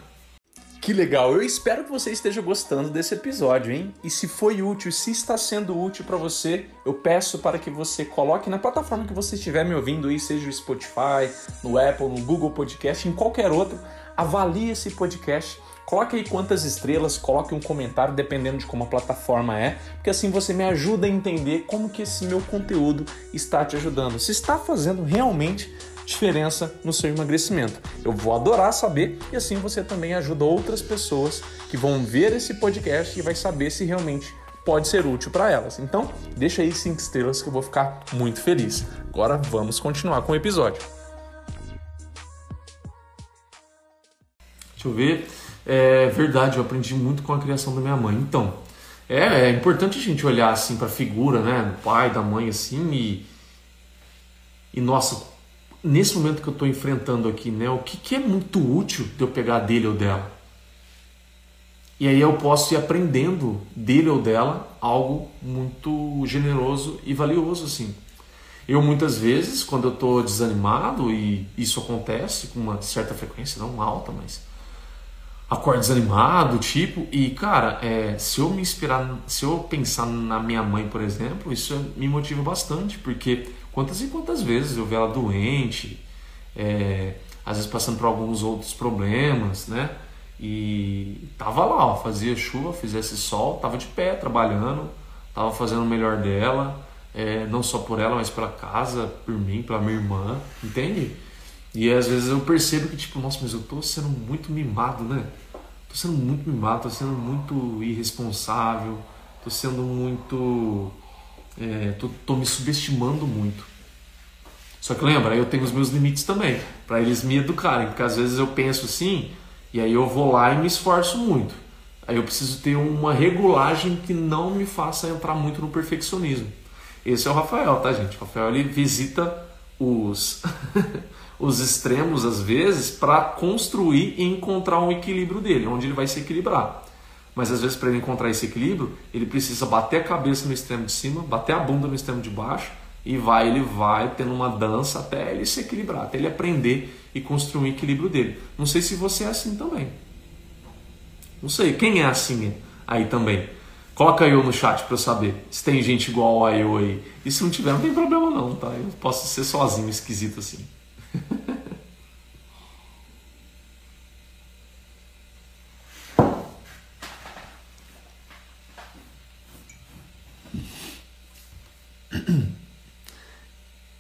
Que legal! Eu espero que você esteja gostando desse episódio, hein? E se foi útil, se está sendo útil para você, eu peço para que você coloque na plataforma que você estiver me ouvindo aí, seja o Spotify, no Apple, no Google Podcast, em qualquer outro, avalie esse podcast. Coloque aí quantas estrelas, coloque um comentário dependendo de como a plataforma é, porque assim você me ajuda a entender como que esse meu conteúdo está te ajudando. Se está fazendo realmente diferença no seu emagrecimento. Eu vou adorar saber e assim você também ajuda outras pessoas que vão ver esse podcast e vai saber se realmente pode ser útil para elas. Então, deixa aí cinco estrelas que eu vou ficar muito feliz. Agora vamos continuar com o episódio. Deixa eu ver. É verdade, eu aprendi muito com a criação da minha mãe. Então, é, é importante a gente olhar assim para a figura, né, do pai, da mãe assim e e nossa, nesse momento que eu estou enfrentando aqui, né, o que, que é muito útil de eu pegar dele ou dela? E aí eu posso ir aprendendo dele ou dela algo muito generoso e valioso assim. Eu muitas vezes, quando eu estou desanimado, e isso acontece com uma certa frequência, não alta, mas acordo desanimado, tipo, e cara, é, se eu me inspirar, se eu pensar na minha mãe, por exemplo, isso me motiva bastante, porque quantas e quantas vezes eu vi ela doente, é, às vezes passando por alguns outros problemas, né? E tava lá, ó, fazia chuva, fizesse sol, tava de pé trabalhando, tava fazendo o melhor dela, é, não só por ela, mas pela casa, por mim, pela minha irmã, entende? E às vezes eu percebo que, tipo, nossa, mas eu tô sendo muito mimado, né? Tô sendo muito mimado, tô sendo muito irresponsável, tô sendo muito. É, tô, tô me subestimando muito. Só que lembra, eu tenho os meus limites também, para eles me educarem, porque às vezes eu penso assim, e aí eu vou lá e me esforço muito. Aí eu preciso ter uma regulagem que não me faça entrar muito no perfeccionismo. Esse é o Rafael, tá, gente? O Rafael ele visita os os extremos às vezes para construir e encontrar um equilíbrio dele, onde ele vai se equilibrar. Mas às vezes para ele encontrar esse equilíbrio, ele precisa bater a cabeça no extremo de cima, bater a bunda no extremo de baixo e vai, ele vai tendo uma dança até ele se equilibrar, até ele aprender e construir um equilíbrio dele. Não sei se você é assim também. Não sei, quem é assim aí também? Coloca eu no chat para eu saber se tem gente igual a eu aí. E se não tiver, não tem problema não, tá? Eu posso ser sozinho, esquisito assim.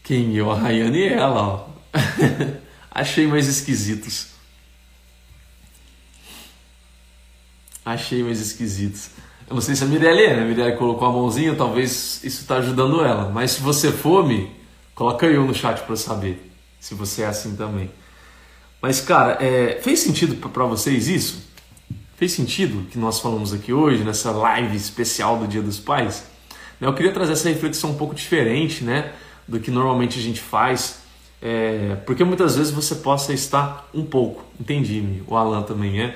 Quem eu? A Rayane e ela, ó. Achei mais esquisitos. Achei mais esquisitos. Eu não sei se a Mirelle é, né? A Mirelle colocou a mãozinha, talvez isso está ajudando ela. Mas se você for, me coloca eu no chat para saber se você é assim também. Mas, cara, é, fez sentido para vocês isso? Fez sentido que nós falamos aqui hoje, nessa live especial do Dia dos Pais? Eu queria trazer essa reflexão um pouco diferente, né? Do que normalmente a gente faz, é, porque muitas vezes você possa estar um pouco, entendi, o Alan também é,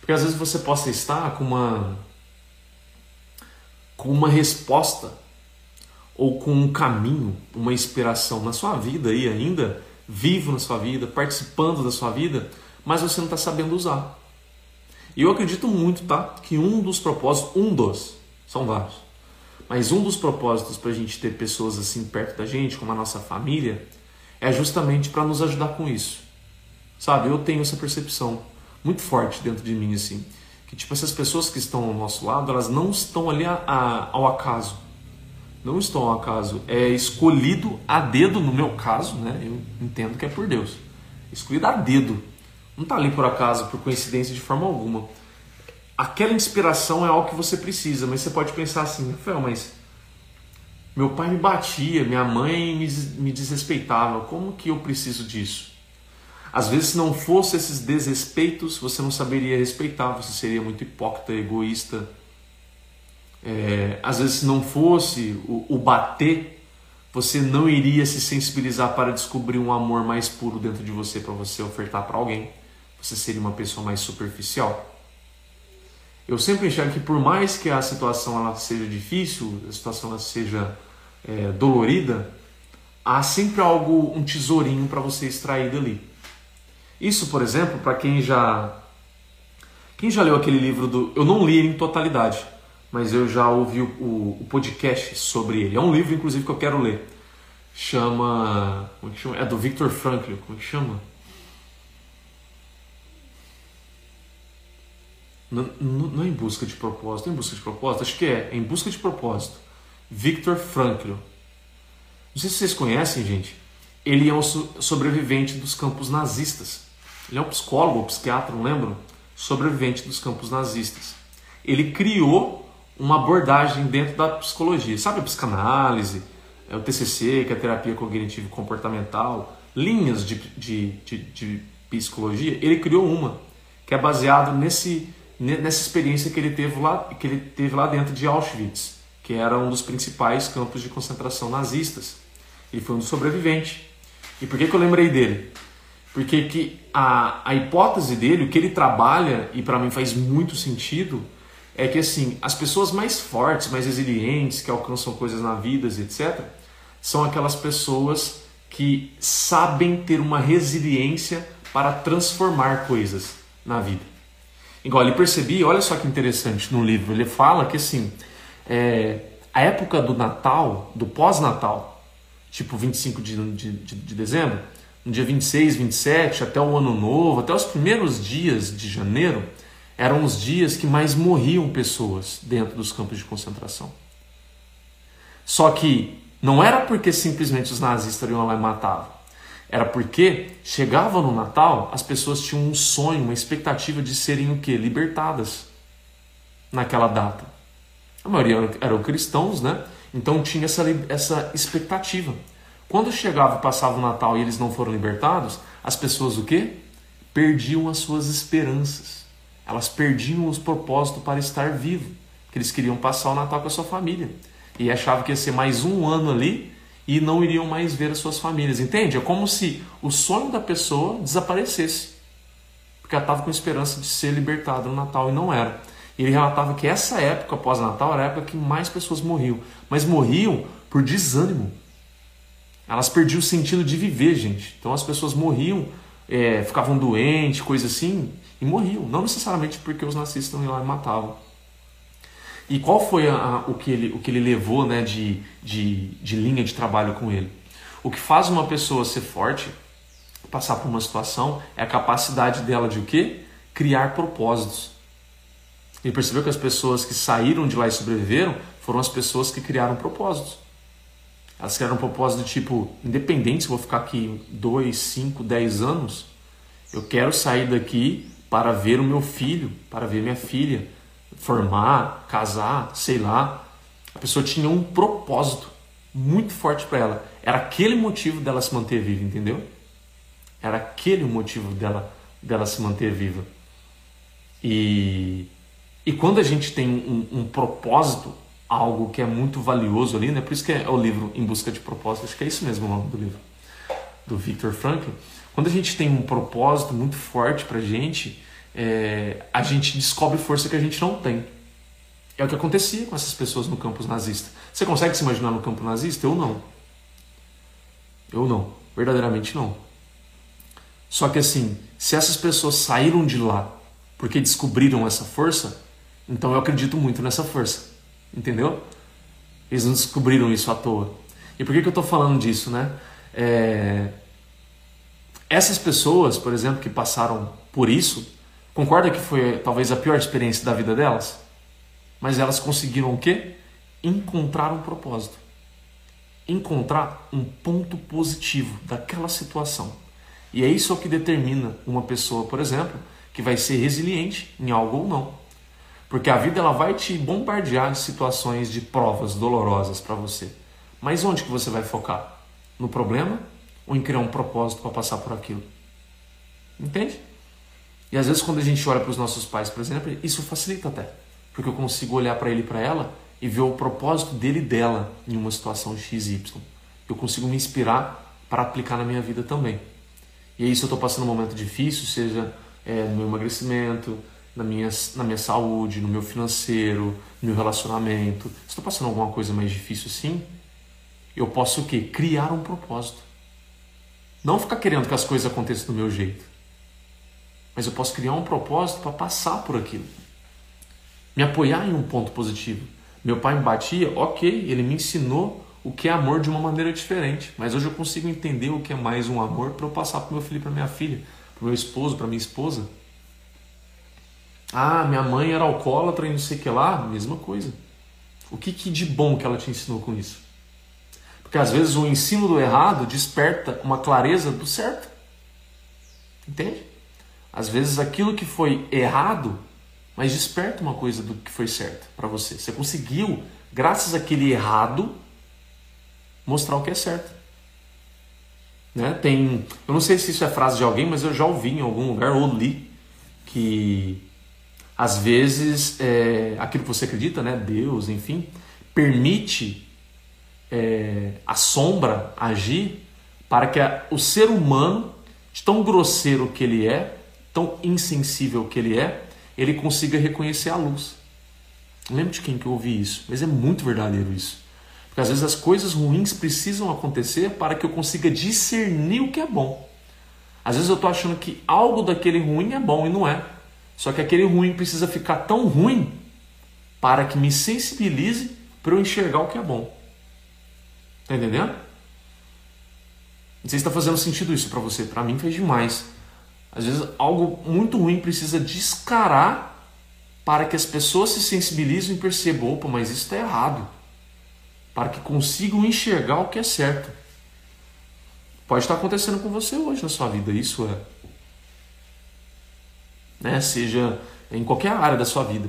porque às vezes você possa estar com uma com uma resposta ou com um caminho, uma inspiração na sua vida aí ainda, vivo na sua vida, participando da sua vida, mas você não está sabendo usar. E eu acredito muito, tá? Que um dos propósitos, um dos, são vários, mas um dos propósitos para a gente ter pessoas assim perto da gente, como a nossa família, é justamente para nos ajudar com isso. Sabe, eu tenho essa percepção muito forte dentro de mim, assim, que tipo, essas pessoas que estão ao nosso lado, elas não estão ali a, a, ao acaso. Não estão ao acaso. É escolhido a dedo, no meu caso, né? Eu entendo que é por Deus. Escolhido a dedo. Não está ali por acaso, por coincidência de forma alguma aquela inspiração é algo que você precisa, mas você pode pensar assim, Rafael, mas meu pai me batia, minha mãe me, me desrespeitava, como que eu preciso disso? Às vezes, se não fosse esses desrespeitos, você não saberia respeitar, você seria muito hipócrita, egoísta. É, às vezes, se não fosse o, o bater, você não iria se sensibilizar para descobrir um amor mais puro dentro de você para você ofertar para alguém. Você seria uma pessoa mais superficial eu sempre enxergo que por mais que a situação ela seja difícil, a situação ela seja é, dolorida, há sempre algo, um tesourinho para você extrair dali. Isso, por exemplo, para quem já quem já leu aquele livro do, eu não li ele em totalidade, mas eu já ouvi o, o, o podcast sobre ele. É um livro, inclusive, que eu quero ler. Chama, como é que chama? É do Victor Frankl. Como é que chama? Não, não, é em busca de propósito, é em busca de propósito? Acho que é, é em busca de propósito. Victor Frankl. Não sei se vocês conhecem, gente. ele é um sobrevivente dos campos nazistas. Ele é um psicólogo, um psiquiatra, não lembro? Sobrevivente dos campos nazistas. Ele criou uma abordagem dentro da psicologia. Sabe a psicanálise, é o TCC, que é a terapia cognitivo comportamental, linhas de, de, de, de psicologia. Ele criou uma que é baseado nesse, nessa experiência que ele teve lá, que ele teve lá dentro de Auschwitz, que era um dos principais campos de concentração nazistas. Ele foi um sobrevivente. E por que, que eu lembrei dele? Porque que a, a hipótese dele, o que ele trabalha, e para mim faz muito sentido, é que assim, as pessoas mais fortes, mais resilientes, que alcançam coisas na vida, etc., são aquelas pessoas que sabem ter uma resiliência para transformar coisas na vida. Igual ele percebi, olha só que interessante no livro, ele fala que assim, é, a época do Natal, do pós-Natal, tipo 25 de, de, de, de dezembro, no dia 26, 27, até o ano novo, até os primeiros dias de janeiro, eram os dias que mais morriam pessoas dentro dos campos de concentração. Só que não era porque simplesmente os nazistas iam lá e matavam. Era porque chegava no Natal, as pessoas tinham um sonho, uma expectativa de serem o quê? Libertadas naquela data. A maioria eram cristãos, né? Então tinha essa, essa expectativa. Quando chegava e passava o Natal e eles não foram libertados, as pessoas o quê? Perdiam as suas esperanças. Elas perdiam os propósitos para estar vivo, que eles queriam passar o Natal com a sua família. E achavam que ia ser mais um ano ali e não iriam mais ver as suas famílias. Entende? É como se o sonho da pessoa desaparecesse. Porque ela estava com esperança de ser libertada no Natal e não era. Ele relatava que essa época pós-Natal era a época que mais pessoas morriam. Mas morriam por desânimo. Elas perdiam o sentido de viver, gente. Então as pessoas morriam, é, ficavam doentes, coisa assim, e morriam. Não necessariamente porque os nazistas iam lá e matavam. E qual foi a, a, o, que ele, o que ele levou né, de, de, de linha de trabalho com ele? O que faz uma pessoa ser forte, passar por uma situação, é a capacidade dela de o quê? Criar propósitos. Ele percebeu que as pessoas que saíram de lá e sobreviveram foram as pessoas que criaram propósitos. Elas criaram um propósito do tipo, independente se vou ficar aqui 2, 5, 10 anos, eu quero sair daqui para ver o meu filho, para ver minha filha, formar, casar, sei lá. A pessoa tinha um propósito muito forte para ela. Era aquele motivo dela se manter viva, entendeu? Era aquele o motivo dela, dela se manter viva. E, e quando a gente tem um, um propósito, algo que é muito valioso ali, né? Por isso que é o livro Em Busca de Propósito, acho que é isso mesmo o nome do livro, do Victor Frankl. Quando a gente tem um propósito muito forte pra gente, é, a gente descobre força que a gente não tem. É o que acontecia com essas pessoas no campo nazista. Você consegue se imaginar no campo nazista? Eu não. Eu não. Verdadeiramente não. Só que assim, se essas pessoas saíram de lá porque descobriram essa força, então eu acredito muito nessa força. Entendeu? Eles não descobriram isso à toa. E por que, que eu estou falando disso, né? É... Essas pessoas, por exemplo, que passaram por isso, concorda que foi talvez a pior experiência da vida delas? Mas elas conseguiram o quê? Encontrar um propósito. Encontrar um ponto positivo daquela situação. E é isso que determina uma pessoa, por exemplo, que vai ser resiliente em algo ou não. Porque a vida ela vai te bombardear de situações de provas dolorosas para você. Mas onde que você vai focar? No problema ou em criar um propósito para passar por aquilo? Entende? E às vezes quando a gente olha para os nossos pais, por exemplo, isso facilita até, porque eu consigo olhar para ele e para ela e ver o propósito dele e dela em uma situação X y. Eu consigo me inspirar para aplicar na minha vida também. E aí se eu estou passando um momento difícil, seja é, no meu emagrecimento, na minha, na minha saúde, no meu financeiro, no meu relacionamento, se estou passando alguma coisa mais difícil assim, eu posso o quê? Criar um propósito. Não ficar querendo que as coisas aconteçam do meu jeito. Mas eu posso criar um propósito para passar por aquilo. Me apoiar em um ponto positivo. Meu pai me batia, ok, ele me ensinou o que é amor de uma maneira diferente. Mas hoje eu consigo entender o que é mais um amor para eu passar para meu filho para minha filha, para meu esposo, para minha esposa. Ah, minha mãe era alcoólatra e não sei o que lá. Mesma coisa. O que, que de bom que ela te ensinou com isso? Porque às vezes o ensino do errado desperta uma clareza do certo. Entende? Às vezes aquilo que foi errado, mas desperta uma coisa do que foi certo para você. Você conseguiu, graças àquele errado, mostrar o que é certo. Né? Tem, eu não sei se isso é frase de alguém, mas eu já ouvi em algum lugar ou li que às vezes é, aquilo que você acredita, né, Deus, enfim, permite é, a sombra agir para que a, o ser humano, de tão grosseiro que ele é, tão insensível que ele é, ele consiga reconhecer a luz. Não lembro de quem que eu ouvi isso, mas é muito verdadeiro isso. Porque às vezes as coisas ruins precisam acontecer para que eu consiga discernir o que é bom. Às vezes eu estou achando que algo daquele ruim é bom e não é. Só que aquele ruim precisa ficar tão ruim para que me sensibilize para eu enxergar o que é bom. Tá entendendo? Não sei se está fazendo sentido isso para você. Para mim fez demais. Às vezes algo muito ruim precisa descarar para que as pessoas se sensibilizem e percebam, opa, mas isso está errado para que consigam enxergar o que é certo. Pode estar acontecendo com você hoje na sua vida, isso é. Né? Seja em qualquer área da sua vida.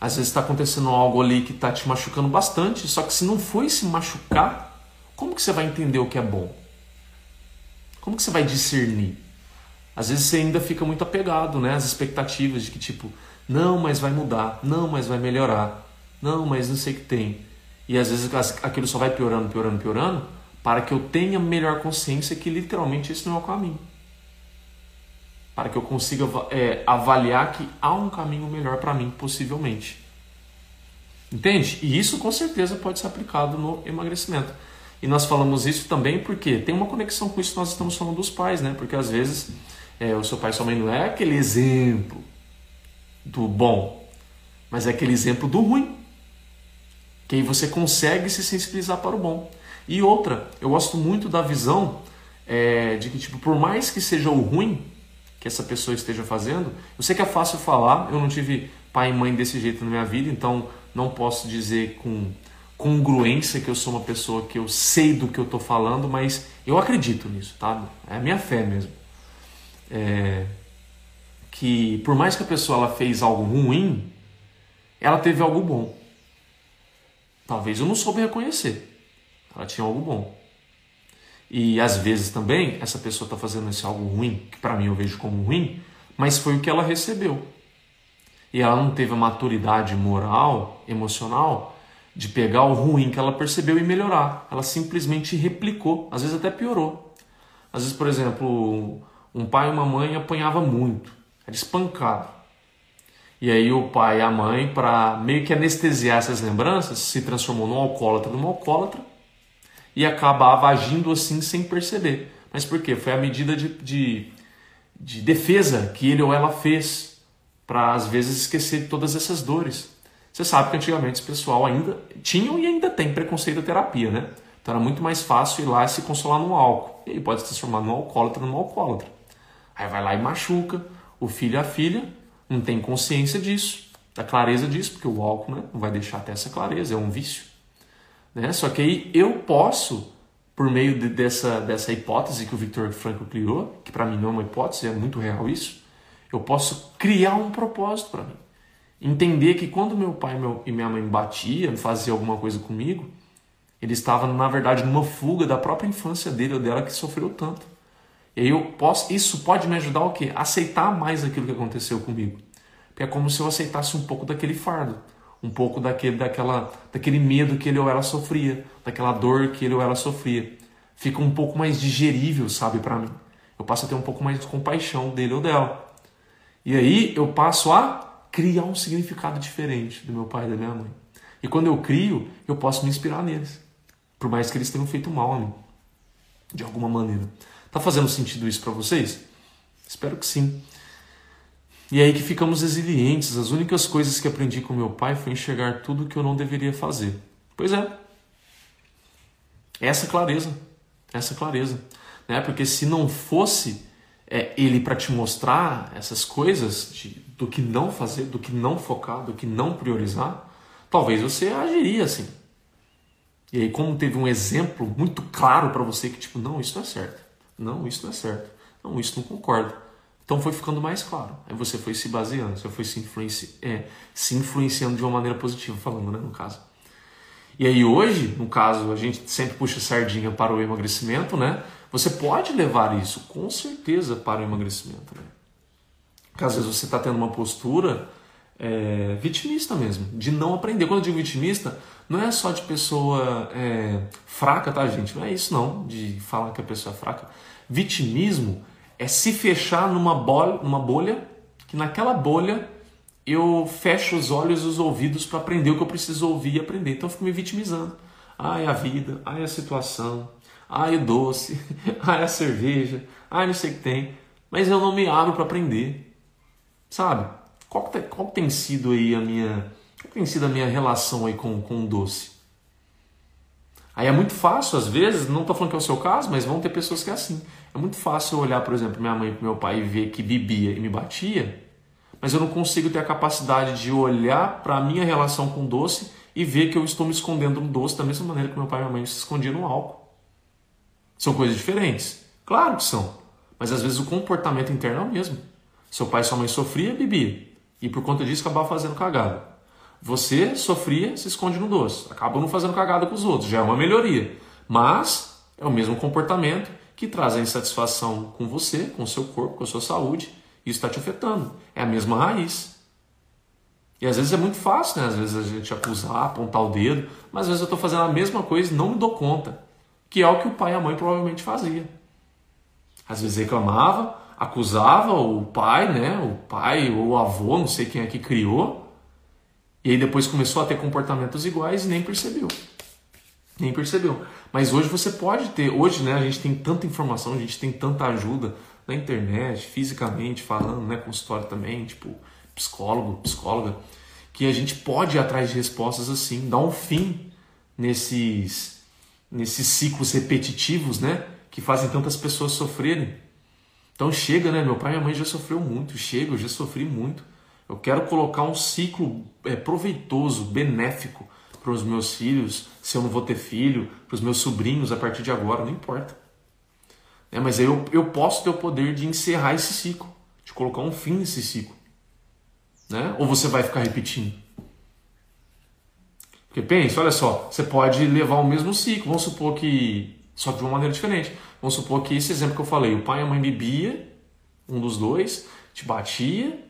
Às vezes está acontecendo algo ali que está te machucando bastante, só que se não foi se machucar, como que você vai entender o que é bom? Como que você vai discernir? Às vezes você ainda fica muito apegado, né? Às expectativas de que tipo, não, mas vai mudar, não, mas vai melhorar, não, mas não sei o que tem. E às vezes aquilo só vai piorando, piorando, piorando, para que eu tenha melhor consciência que literalmente esse não é o caminho. Para que eu consiga é, avaliar que há um caminho melhor para mim, possivelmente. Entende? E isso com certeza pode ser aplicado no emagrecimento. E nós falamos isso também porque tem uma conexão com isso que nós estamos falando dos pais, né? Porque às vezes é, o seu pai e sua mãe não é aquele exemplo do bom, mas é aquele exemplo do ruim. Que aí você consegue se sensibilizar para o bom. E outra, eu gosto muito da visão é, de que, tipo, por mais que seja o ruim que essa pessoa esteja fazendo, eu sei que é fácil falar, eu não tive pai e mãe desse jeito na minha vida, então não posso dizer com congruência que eu sou uma pessoa que eu sei do que eu estou falando, mas eu acredito nisso, tá? É a minha fé mesmo. É, que por mais que a pessoa ela fez algo ruim, ela teve algo bom. Talvez eu não soube reconhecer. Ela tinha algo bom. E às vezes também essa pessoa está fazendo esse algo ruim, que para mim eu vejo como ruim, mas foi o que ela recebeu. E ela não teve a maturidade moral, emocional, de pegar o ruim que ela percebeu e melhorar. Ela simplesmente replicou, às vezes até piorou. Às vezes, por exemplo, um pai e uma mãe apanhava muito, era espancado. E aí o pai e a mãe, para meio que anestesiar essas lembranças, se transformou num alcoólatra, num alcoólatra, e acabava agindo assim sem perceber. Mas por quê? Foi a medida de, de, de defesa que ele ou ela fez para às vezes esquecer todas essas dores. Você sabe que antigamente esse pessoal ainda tinham e ainda tem preconceito à terapia, né? Então era muito mais fácil ir lá e se consolar no álcool. E aí pode se transformar num alcoólatra, num alcoólatra. Aí vai lá e machuca o filho e a filha, não tem consciência disso, da clareza disso, porque o álcool né, não vai deixar até essa clareza, é um vício. Né? Só que aí eu posso, por meio de, dessa, dessa hipótese que o Victor Frankl criou, que para mim não é uma hipótese, é muito real isso, eu posso criar um propósito para mim. Entender que quando meu pai e minha mãe batiam, faziam alguma coisa comigo, ele estava, na verdade, numa fuga da própria infância dele ou dela que sofreu tanto. Eu posso, isso pode me ajudar o quê? Aceitar mais aquilo que aconteceu comigo. Porque é como se eu aceitasse um pouco daquele fardo, um pouco daquele, daquela, daquele medo que ele ou ela sofria, daquela dor que ele ou ela sofria. Fica um pouco mais digerível, sabe, para mim. Eu passo a ter um pouco mais de compaixão dele ou dela. E aí eu passo a criar um significado diferente do meu pai e da minha mãe. E quando eu crio, eu posso me inspirar neles. Por mais que eles tenham feito mal a mim. De alguma maneira. Tá fazendo sentido isso para vocês? Espero que sim. E é aí que ficamos resilientes. As únicas coisas que aprendi com meu pai foi enxergar tudo que eu não deveria fazer. Pois é. Essa clareza. Essa clareza. Né? Porque se não fosse é, ele para te mostrar essas coisas de, do que não fazer, do que não focar, do que não priorizar, talvez você agiria assim. E aí, como teve um exemplo muito claro para você que, tipo, não, isso não é certo. Não, isso não é certo. Não, isso não concordo. Então foi ficando mais claro. Aí você foi se baseando, você foi se, influenci... é, se influenciando de uma maneira positiva, falando, né, no caso. E aí hoje, no caso, a gente sempre puxa sardinha para o emagrecimento, né? Você pode levar isso, com certeza, para o emagrecimento, né? Porque às vezes você está tendo uma postura é, vitimista mesmo, de não aprender. Quando eu digo vitimista, não é só de pessoa é, fraca, tá, gente? Não é isso não, de falar que a pessoa é fraca. Vitimismo é se fechar numa bolha, numa bolha que naquela bolha eu fecho os olhos e os ouvidos para aprender o que eu preciso ouvir e aprender. Então eu fico me vitimizando. Ai, a vida, ai, a situação, ai, o doce, ai, a cerveja, ai, não sei o que tem. Mas eu não me abro para aprender. Sabe? Qual, qual tem sido aí a minha, qual tem sido a minha relação aí com, com o doce? Aí é muito fácil, às vezes, não estou falando que é o seu caso, mas vão ter pessoas que é assim. É muito fácil eu olhar, por exemplo, minha mãe e meu pai e ver que bebia e me batia, mas eu não consigo ter a capacidade de olhar para a minha relação com o doce e ver que eu estou me escondendo no doce da mesma maneira que meu pai e minha mãe se escondiam no álcool. São coisas diferentes? Claro que são. Mas às vezes o comportamento interno é o mesmo. Seu pai e sua mãe sofriam e bebia. E por conta disso acabava fazendo cagada. Você sofria, se esconde no doce. Acaba não fazendo cagada com os outros. Já é uma melhoria. Mas é o mesmo comportamento que traz a insatisfação com você, com o seu corpo, com a sua saúde. Isso está te afetando. É a mesma raiz. E às vezes é muito fácil, né? Às vezes a gente acusar, apontar o dedo, mas às vezes eu estou fazendo a mesma coisa e não me dou conta. Que é o que o pai e a mãe provavelmente fazia. Às vezes reclamava, acusava o pai, né? O pai ou o avô, não sei quem é que criou. E aí depois começou a ter comportamentos iguais e nem percebeu. Nem percebeu. Mas hoje você pode ter, hoje, né, a gente tem tanta informação, a gente tem tanta ajuda na internet, fisicamente falando, né, consultório também, tipo, psicólogo, psicóloga, que a gente pode ir atrás de respostas assim, dar um fim nesses nesses ciclos repetitivos, né, que fazem tantas pessoas sofrerem. Então chega, né? Meu pai e minha mãe já sofreu muito, chega, eu já sofri muito. Eu quero colocar um ciclo é, proveitoso, benéfico para os meus filhos, se eu não vou ter filho, para os meus sobrinhos a partir de agora, não importa. É, mas aí eu, eu posso ter o poder de encerrar esse ciclo, de colocar um fim nesse ciclo. Né? Ou você vai ficar repetindo? Porque pense, olha só, você pode levar o mesmo ciclo, vamos supor que. Só de uma maneira diferente. Vamos supor que esse exemplo que eu falei, o pai e a mãe bebia, um dos dois, te batia,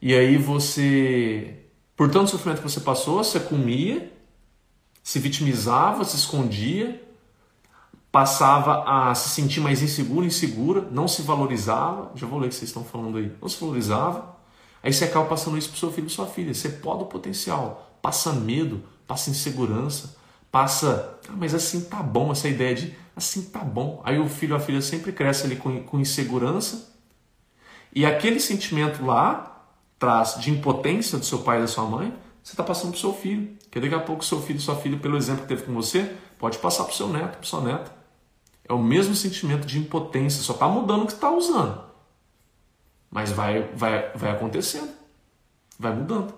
e aí você, por tanto sofrimento que você passou, você comia, se vitimizava, se escondia, passava a se sentir mais inseguro, insegura, não se valorizava, já vou ler o que vocês estão falando aí, não se valorizava, aí você acaba passando isso para seu filho e sua filha, você pode o potencial, passa medo, passa insegurança, passa, ah, mas assim tá bom, essa ideia de assim tá bom. Aí o filho ou a filha sempre cresce ali com, com insegurança e aquele sentimento lá traz de impotência do seu pai e da sua mãe, você está passando para o seu filho. Que daqui a pouco seu filho e sua filha, pelo exemplo que teve com você, pode passar para o seu neto, para sua neta. É o mesmo sentimento de impotência, só está mudando o que está usando. Mas vai, vai, vai acontecendo, vai mudando.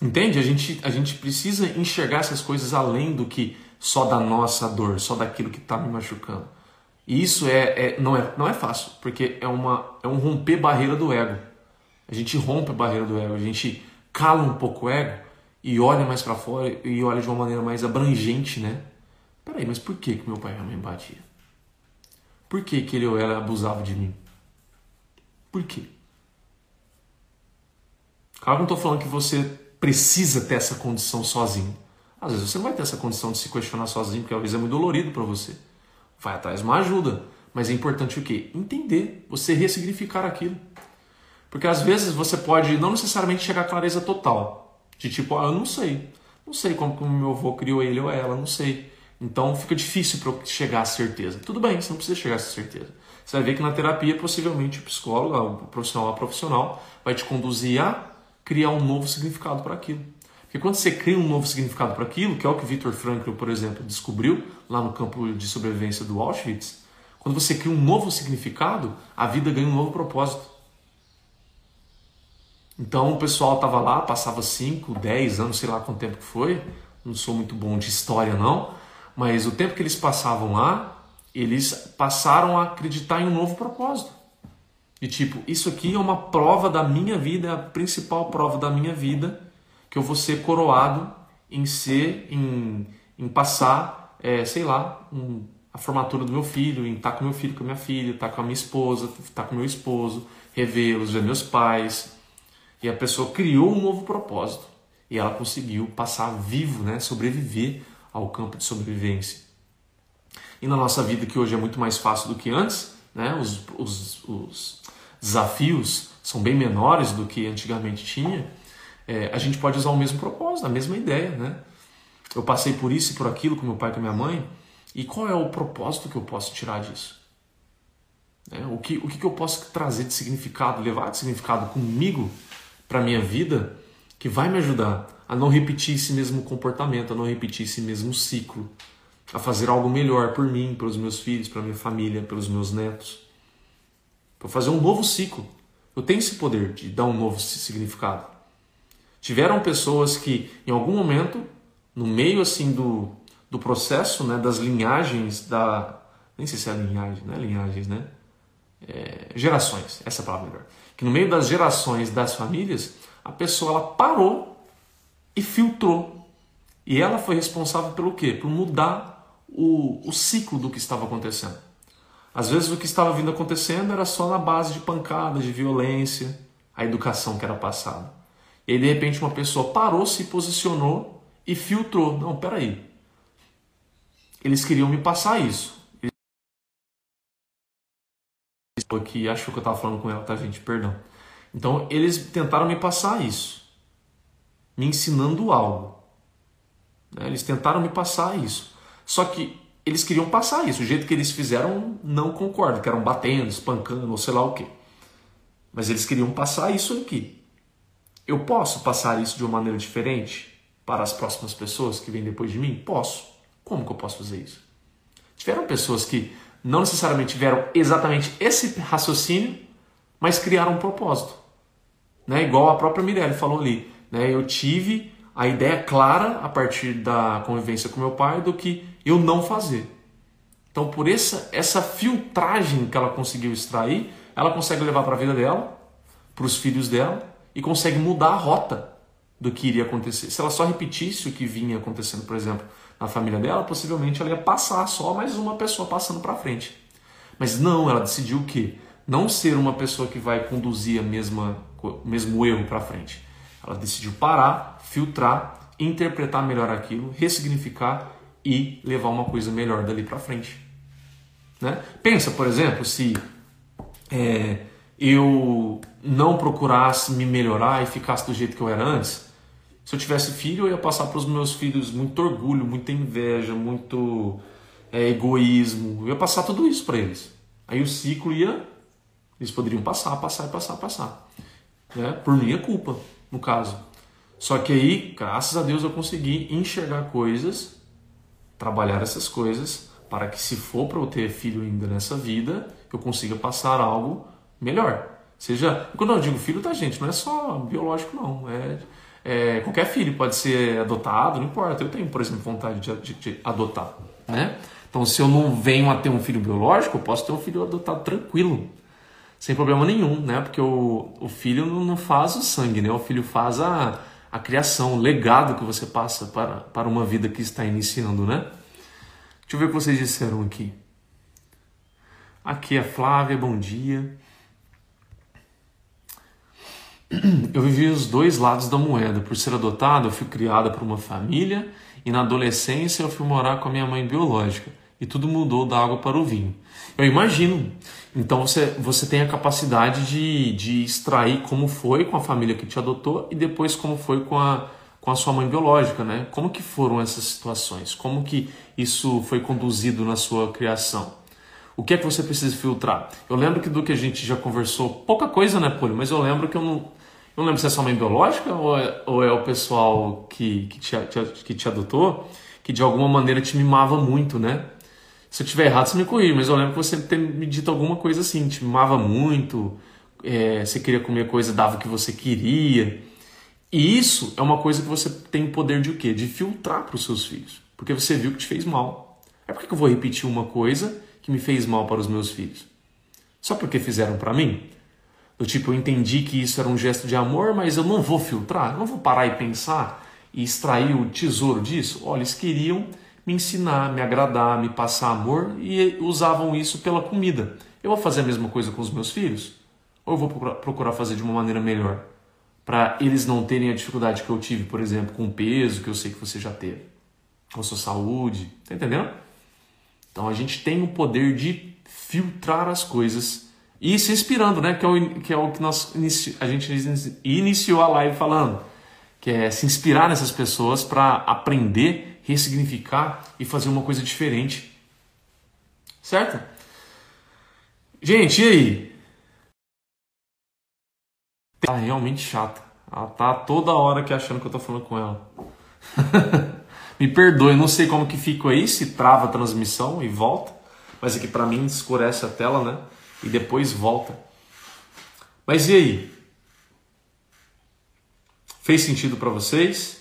Entende? A gente, a gente precisa enxergar essas coisas além do que só da nossa dor, só daquilo que está me machucando. E isso é, é, não, é, não é fácil, porque é, uma, é um romper barreira do ego. A gente rompe a barreira do ego, a gente cala um pouco o ego e olha mais para fora e olha de uma maneira mais abrangente, né? Peraí, mas por que, que meu pai e minha mãe batia? Por que, que ele ou ela abusava de mim? Por quê? Claro que não estou falando que você precisa ter essa condição sozinho. Às vezes você não vai ter essa condição de se questionar sozinho, porque vezes é muito dolorido para você. Vai atrás de uma ajuda. Mas é importante o quê? Entender, você ressignificar aquilo. Porque às vezes você pode não necessariamente chegar à clareza total. De tipo, ah, eu não sei. Não sei como, meu avô criou ele ou ela, não sei. Então fica difícil para eu chegar à certeza. Tudo bem, você não precisa chegar essa certeza. Você vai ver que na terapia, possivelmente, o psicólogo, o profissional, a profissional, vai te conduzir a criar um novo significado para aquilo. Porque quando você cria um novo significado para aquilo, que é o que Viktor Frankl, por exemplo, descobriu lá no campo de sobrevivência do Auschwitz, quando você cria um novo significado, a vida ganha um novo propósito. Então o pessoal tava lá, passava 5, 10 anos, sei lá quanto tempo que foi. Não sou muito bom de história não, mas o tempo que eles passavam lá, eles passaram a acreditar em um novo propósito. E tipo, isso aqui é uma prova da minha vida, é a principal prova da minha vida, que eu vou ser coroado em ser, em, em passar, é, sei lá, um, a formatura do meu filho, em estar com meu filho, com a minha filha, estar com a minha esposa, estar com meu esposo, revê-los, ver meus pais. E a pessoa criou um novo propósito. E ela conseguiu passar vivo, né, sobreviver ao campo de sobrevivência. E na nossa vida, que hoje é muito mais fácil do que antes, né, os, os, os desafios são bem menores do que antigamente tinha, é, a gente pode usar o mesmo propósito, a mesma ideia. Né? Eu passei por isso e por aquilo com meu pai e com minha mãe, e qual é o propósito que eu posso tirar disso? É, o que, o que eu posso trazer de significado, levar de significado comigo para minha vida, que vai me ajudar a não repetir esse mesmo comportamento, a não repetir esse mesmo ciclo, a fazer algo melhor por mim, pelos meus filhos, pela minha família, pelos meus netos. Para fazer um novo ciclo. Eu tenho esse poder de dar um novo significado. Tiveram pessoas que, em algum momento, no meio assim do, do processo, né, das linhagens da. Nem sei se é linhagem, não é linhagens, né? É, gerações, essa é palavra melhor. Que no meio das gerações das famílias, a pessoa ela parou e filtrou. E ela foi responsável pelo quê? Por mudar o, o ciclo do que estava acontecendo. Às vezes o que estava vindo acontecendo era só na base de pancada, de violência, a educação que era passada. E aí, de repente, uma pessoa parou, se posicionou e filtrou. Não, peraí. Eles queriam me passar isso. Aqui, achou que eu estava falando com ela, tá, gente? Perdão. Então, eles tentaram me passar isso, me ensinando algo. Né? Eles tentaram me passar isso. Só que eles queriam passar isso. O jeito que eles fizeram, não concordo, que eram batendo, espancando, ou sei lá o quê. Mas eles queriam passar isso aqui. Eu posso passar isso de uma maneira diferente para as próximas pessoas que vêm depois de mim? Posso. Como que eu posso fazer isso? Tiveram pessoas que não necessariamente tiveram exatamente esse raciocínio, mas criaram um propósito. Né? Igual a própria Mirelle falou ali. Né? Eu tive a ideia clara a partir da convivência com meu pai do que eu não fazer. Então, por essa, essa filtragem que ela conseguiu extrair, ela consegue levar para a vida dela, para os filhos dela e consegue mudar a rota do que iria acontecer. Se ela só repetisse o que vinha acontecendo, por exemplo, na família dela, possivelmente ela ia passar só mais uma pessoa passando para frente. Mas não, ela decidiu o quê? Não ser uma pessoa que vai conduzir a mesma, o mesmo erro para frente. Ela decidiu parar, filtrar, interpretar melhor aquilo, ressignificar e levar uma coisa melhor dali para frente. Né? Pensa, por exemplo, se é, eu não procurasse me melhorar e ficasse do jeito que eu era antes. Se eu tivesse filho, eu ia passar para os meus filhos muito orgulho, muita inveja, muito é, egoísmo. Eu ia passar tudo isso para eles. Aí o ciclo ia. Eles poderiam passar, passar, passar, passar. Né? Por minha culpa, no caso. Só que aí, graças a Deus, eu consegui enxergar coisas trabalhar essas coisas para que, se for para eu ter filho ainda nessa vida, eu consiga passar algo melhor. Seja, quando eu digo filho, tá, gente? Não é só biológico, não. É, é qualquer filho pode ser adotado, não importa. Eu tenho, por exemplo, vontade de, de, de adotar, né? Então, se eu não venho a ter um filho biológico, eu posso ter um filho adotado tranquilo, sem problema nenhum, né? Porque o, o filho não faz o sangue, né? O filho faz a, a criação, o legado que você passa para, para uma vida que está iniciando, né? Deixa eu ver o que vocês disseram aqui. Aqui é Flávia, bom dia. Eu vivi os dois lados da moeda. Por ser adotada, eu fui criada por uma família e na adolescência eu fui morar com a minha mãe biológica. E tudo mudou da água para o vinho. Eu imagino. Então você, você tem a capacidade de, de extrair como foi com a família que te adotou e depois como foi com a, com a sua mãe biológica, né? Como que foram essas situações? Como que isso foi conduzido na sua criação? O que é que você precisa filtrar? Eu lembro que do que a gente já conversou, pouca coisa, né, Poli? Mas eu lembro que eu não, eu não lembro se é sua mãe biológica ou é, ou é o pessoal que, que, te, que te adotou, que de alguma maneira te mimava muito, né? Se eu estiver errado, você me corrige, mas eu lembro que você me dito alguma coisa assim, te mimava muito, é, você queria comer coisa, dava o que você queria. E isso é uma coisa que você tem o poder de o quê? De filtrar para os seus filhos. Porque você viu que te fez mal. É porque eu vou repetir uma coisa que me fez mal para os meus filhos? Só porque fizeram para mim? Do tipo, eu entendi que isso era um gesto de amor, mas eu não vou filtrar, eu não vou parar e pensar e extrair o tesouro disso. Olha, eles queriam me ensinar, me agradar, me passar amor e usavam isso pela comida. Eu vou fazer a mesma coisa com os meus filhos? Ou eu vou procurar fazer de uma maneira melhor? Para eles não terem a dificuldade que eu tive, por exemplo, com o peso que eu sei que você já teve, com a sua saúde. Tá entendendo? Então a gente tem o poder de filtrar as coisas e se inspirando, né? Que é o que, é o que nós a gente iniciou a live falando, que é se inspirar nessas pessoas para aprender, ressignificar e fazer uma coisa diferente. Certo? Gente, e aí? Tá realmente chata. Ela tá toda hora que achando que eu tô falando com ela. Me perdoe, não sei como que fica aí, se trava a transmissão e volta. Mas aqui para mim escurece a tela, né? E depois volta. Mas e aí? Fez sentido para vocês?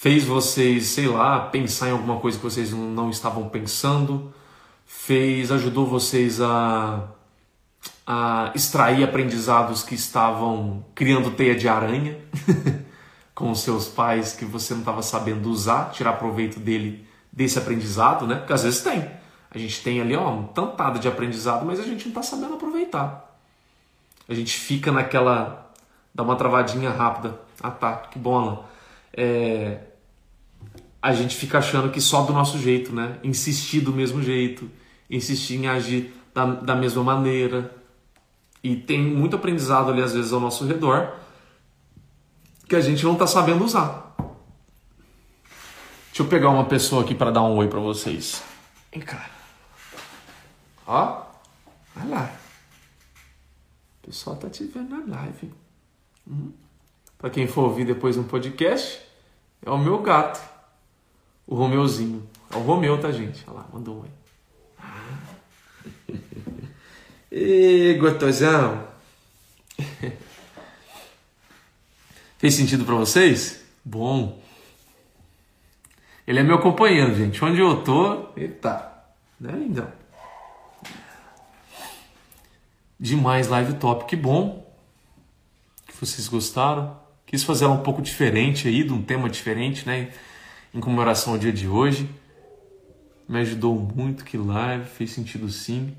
Fez vocês, sei lá, pensar em alguma coisa que vocês não estavam pensando? Fez, ajudou vocês a, a extrair aprendizados que estavam criando teia de aranha com os seus pais que você não estava sabendo usar, tirar proveito dele desse aprendizado, né? Porque às vezes tem. A gente tem ali ó, um tantado de aprendizado, mas a gente não está sabendo aproveitar. A gente fica naquela. dá uma travadinha rápida. Ah tá, que bom, Alan. É, a gente fica achando que só do nosso jeito, né? Insistir do mesmo jeito, insistir em agir da, da mesma maneira. E tem muito aprendizado ali, às vezes, ao nosso redor que a gente não está sabendo usar. Deixa eu pegar uma pessoa aqui para dar um oi para vocês. Vem cá. Ó, olha lá. O pessoal tá te vendo na live. Hum. Para quem for ouvir depois no podcast, é o meu gato, o Romeuzinho. É o Romeu, tá, gente? Olha lá, mandou um. Ah. Ê, gotosão. Fez sentido para vocês? Bom. Ele é meu companheiro, gente. Onde eu tô, ele tá. Né, lindão? Demais live top. Que bom que vocês gostaram. Quis fazer um pouco diferente aí, de um tema diferente, né? Em comemoração ao dia de hoje. Me ajudou muito, que live, fez sentido sim.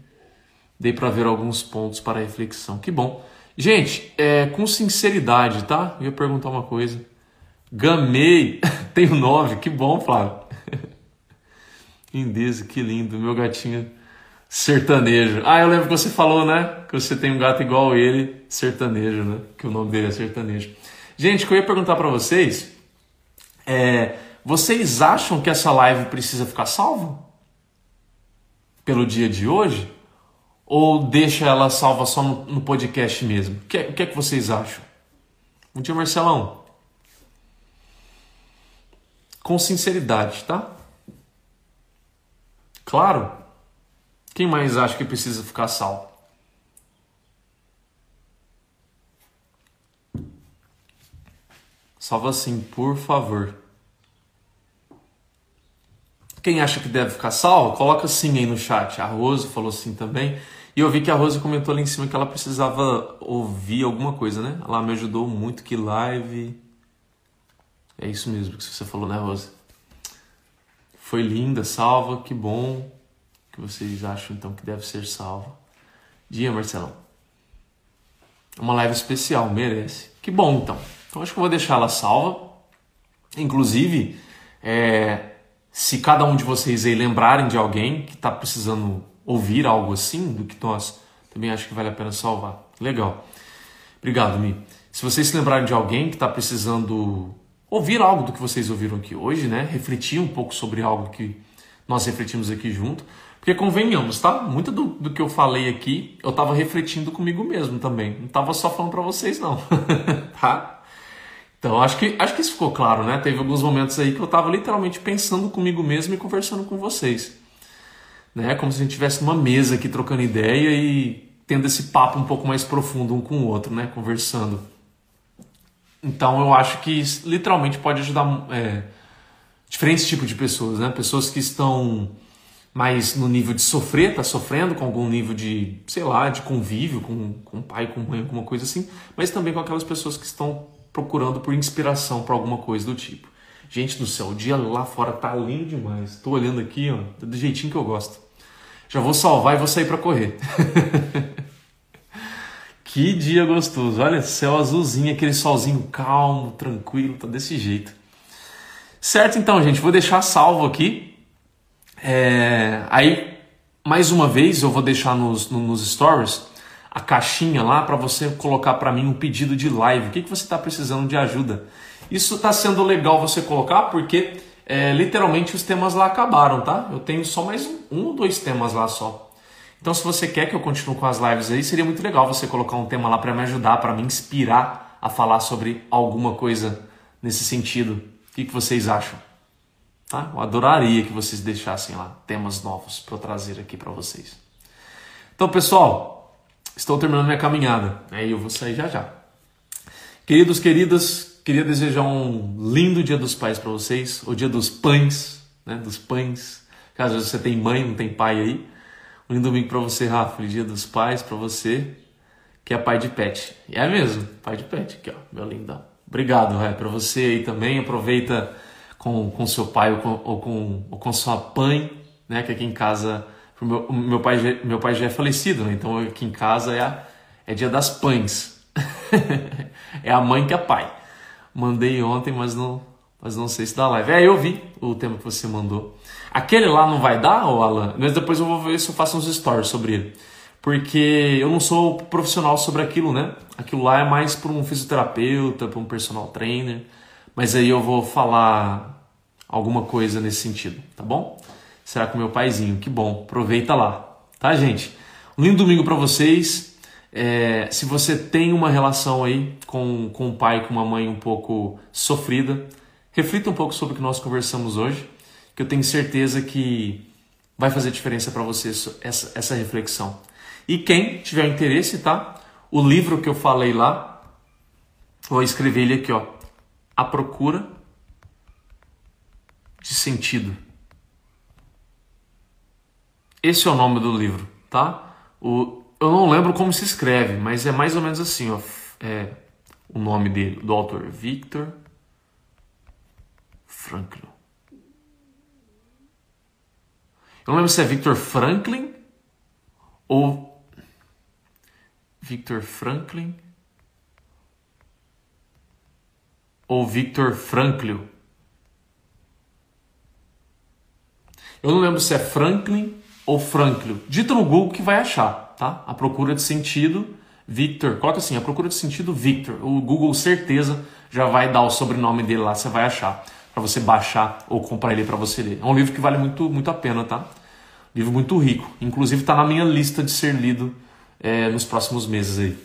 Dei para ver alguns pontos para reflexão. Que bom. Gente, é, com sinceridade, tá? Eu ia perguntar uma coisa. Gamei, tenho nove, que bom, Flávio. Lindeza, que lindo, meu gatinho sertanejo. Ah, eu lembro que você falou, né? Que você tem um gato igual ele, sertanejo, né? Que o nome dele é sertanejo. Gente, o que eu ia perguntar para vocês é: vocês acham que essa live precisa ficar salva? Pelo dia de hoje? Ou deixa ela salva só no, no podcast mesmo? O que, é, que é que vocês acham? Bom dia, Marcelão com sinceridade, tá? Claro. Quem mais acha que precisa ficar salvo? Salva sim, por favor. Quem acha que deve ficar salvo, coloca sim aí no chat. A Rose falou sim também. E eu vi que a Rose comentou ali em cima que ela precisava ouvir alguma coisa, né? Ela me ajudou muito, que live. É isso mesmo que você falou, né, Rosa? Foi linda, salva, que bom que vocês acham então que deve ser salva. Dia, Marcelão. Uma live especial, merece. Que bom então. Então acho que eu vou deixar ela salva. Inclusive, é, se cada um de vocês aí lembrarem de alguém que está precisando ouvir algo assim, do que nós, também acho que vale a pena salvar. Legal. Obrigado, Mi. Se vocês se lembrarem de alguém que está precisando ouvir algo do que vocês ouviram aqui hoje, né? Refletir um pouco sobre algo que nós refletimos aqui junto. Porque convenhamos, tá? Muito do, do que eu falei aqui, eu estava refletindo comigo mesmo também. Não estava só falando para vocês, não. tá? Então, acho que, acho que isso ficou claro, né? Teve alguns momentos aí que eu estava literalmente pensando comigo mesmo e conversando com vocês. né? Como se a gente estivesse numa mesa aqui trocando ideia e tendo esse papo um pouco mais profundo um com o outro, né? Conversando. Então eu acho que isso, literalmente pode ajudar é, diferentes tipos de pessoas, né? Pessoas que estão mais no nível de sofrer, tá sofrendo com algum nível de, sei lá, de convívio com, com pai, com mãe, alguma coisa assim, mas também com aquelas pessoas que estão procurando por inspiração para alguma coisa do tipo. Gente do céu, o dia lá fora tá lindo demais. Tô olhando aqui, ó, tá do jeitinho que eu gosto. Já vou salvar e vou sair para correr. que dia gostoso. Olha, céu azulzinho, aquele solzinho calmo, tranquilo, tá desse jeito. Certo, então, gente, vou deixar salvo aqui. É... Aí, mais uma vez, eu vou deixar nos, nos stories a caixinha lá para você colocar para mim um pedido de live. O que, que você está precisando de ajuda? Isso está sendo legal você colocar porque é, literalmente os temas lá acabaram, tá? Eu tenho só mais um, ou dois temas lá só. Então, se você quer que eu continue com as lives aí, seria muito legal você colocar um tema lá para me ajudar, para me inspirar a falar sobre alguma coisa nesse sentido. O que, que vocês acham? Tá? Eu adoraria que vocês deixassem lá temas novos para eu trazer aqui para vocês. Então, pessoal, estou terminando minha caminhada. Aí eu vou sair já já. Queridos, queridas, Queria desejar um lindo Dia dos Pais para vocês, o Dia dos Pães, né? Dos pães. Caso você tem mãe, não tem pai aí. Um lindo domingo para você, Rafa. Dia dos Pais para você, que é pai de pet. E é mesmo, pai de pet. Aqui, ó, meu lindão. Obrigado, Rafa, para você aí também. Aproveita com, com seu pai ou com, ou com, ou com sua mãe, né? Que aqui em casa, meu, meu, pai, meu pai já é falecido, né? Então aqui em casa é, a, é dia das pães. é a mãe que é pai. Mandei ontem, mas não, mas não sei se dá live. É, eu vi o tema que você mandou. Aquele lá não vai dar, ô Alan? Mas depois eu vou ver se eu faço uns stories sobre ele. Porque eu não sou profissional sobre aquilo, né? Aquilo lá é mais para um fisioterapeuta, para um personal trainer. Mas aí eu vou falar alguma coisa nesse sentido, tá bom? Será com meu paizinho, que bom. Aproveita lá, tá, gente? Um lindo domingo para vocês. É, se você tem uma relação aí com, com um pai, com uma mãe um pouco sofrida, reflita um pouco sobre o que nós conversamos hoje, que eu tenho certeza que vai fazer diferença para você essa, essa reflexão. E quem tiver interesse, tá? O livro que eu falei lá, vou escrever ele aqui, ó. A procura de sentido. Esse é o nome do livro, tá? O, eu não lembro como se escreve, mas é mais ou menos assim, ó. É, o nome dele, do autor, Victor Franklin. Eu não lembro se é Victor Franklin ou Victor Franklin ou Victor Franklin. Eu não lembro se é Franklin ou Franklin. Dita no Google que vai achar tá? A procura de sentido Victor. Coloca assim, a procura de sentido Victor. O Google certeza já vai dar o sobrenome dele lá, você vai achar para você baixar ou comprar ele para você ler. É um livro que vale muito, muito a pena, tá? Livro muito rico. Inclusive está na minha lista de ser lido é, nos próximos meses aí.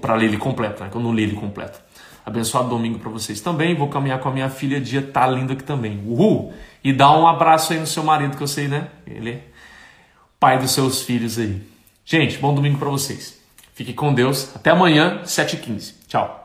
Para ler ele completo, né? Que eu não li ele completo. Abençoado domingo para vocês também. Vou caminhar com a minha filha. Dia tá lindo aqui também. Uhul! E dá um abraço aí no seu marido, que eu sei, né? Ele é pai dos seus filhos aí. Gente, bom domingo para vocês. Fique com Deus. Até amanhã, 7h15. Tchau.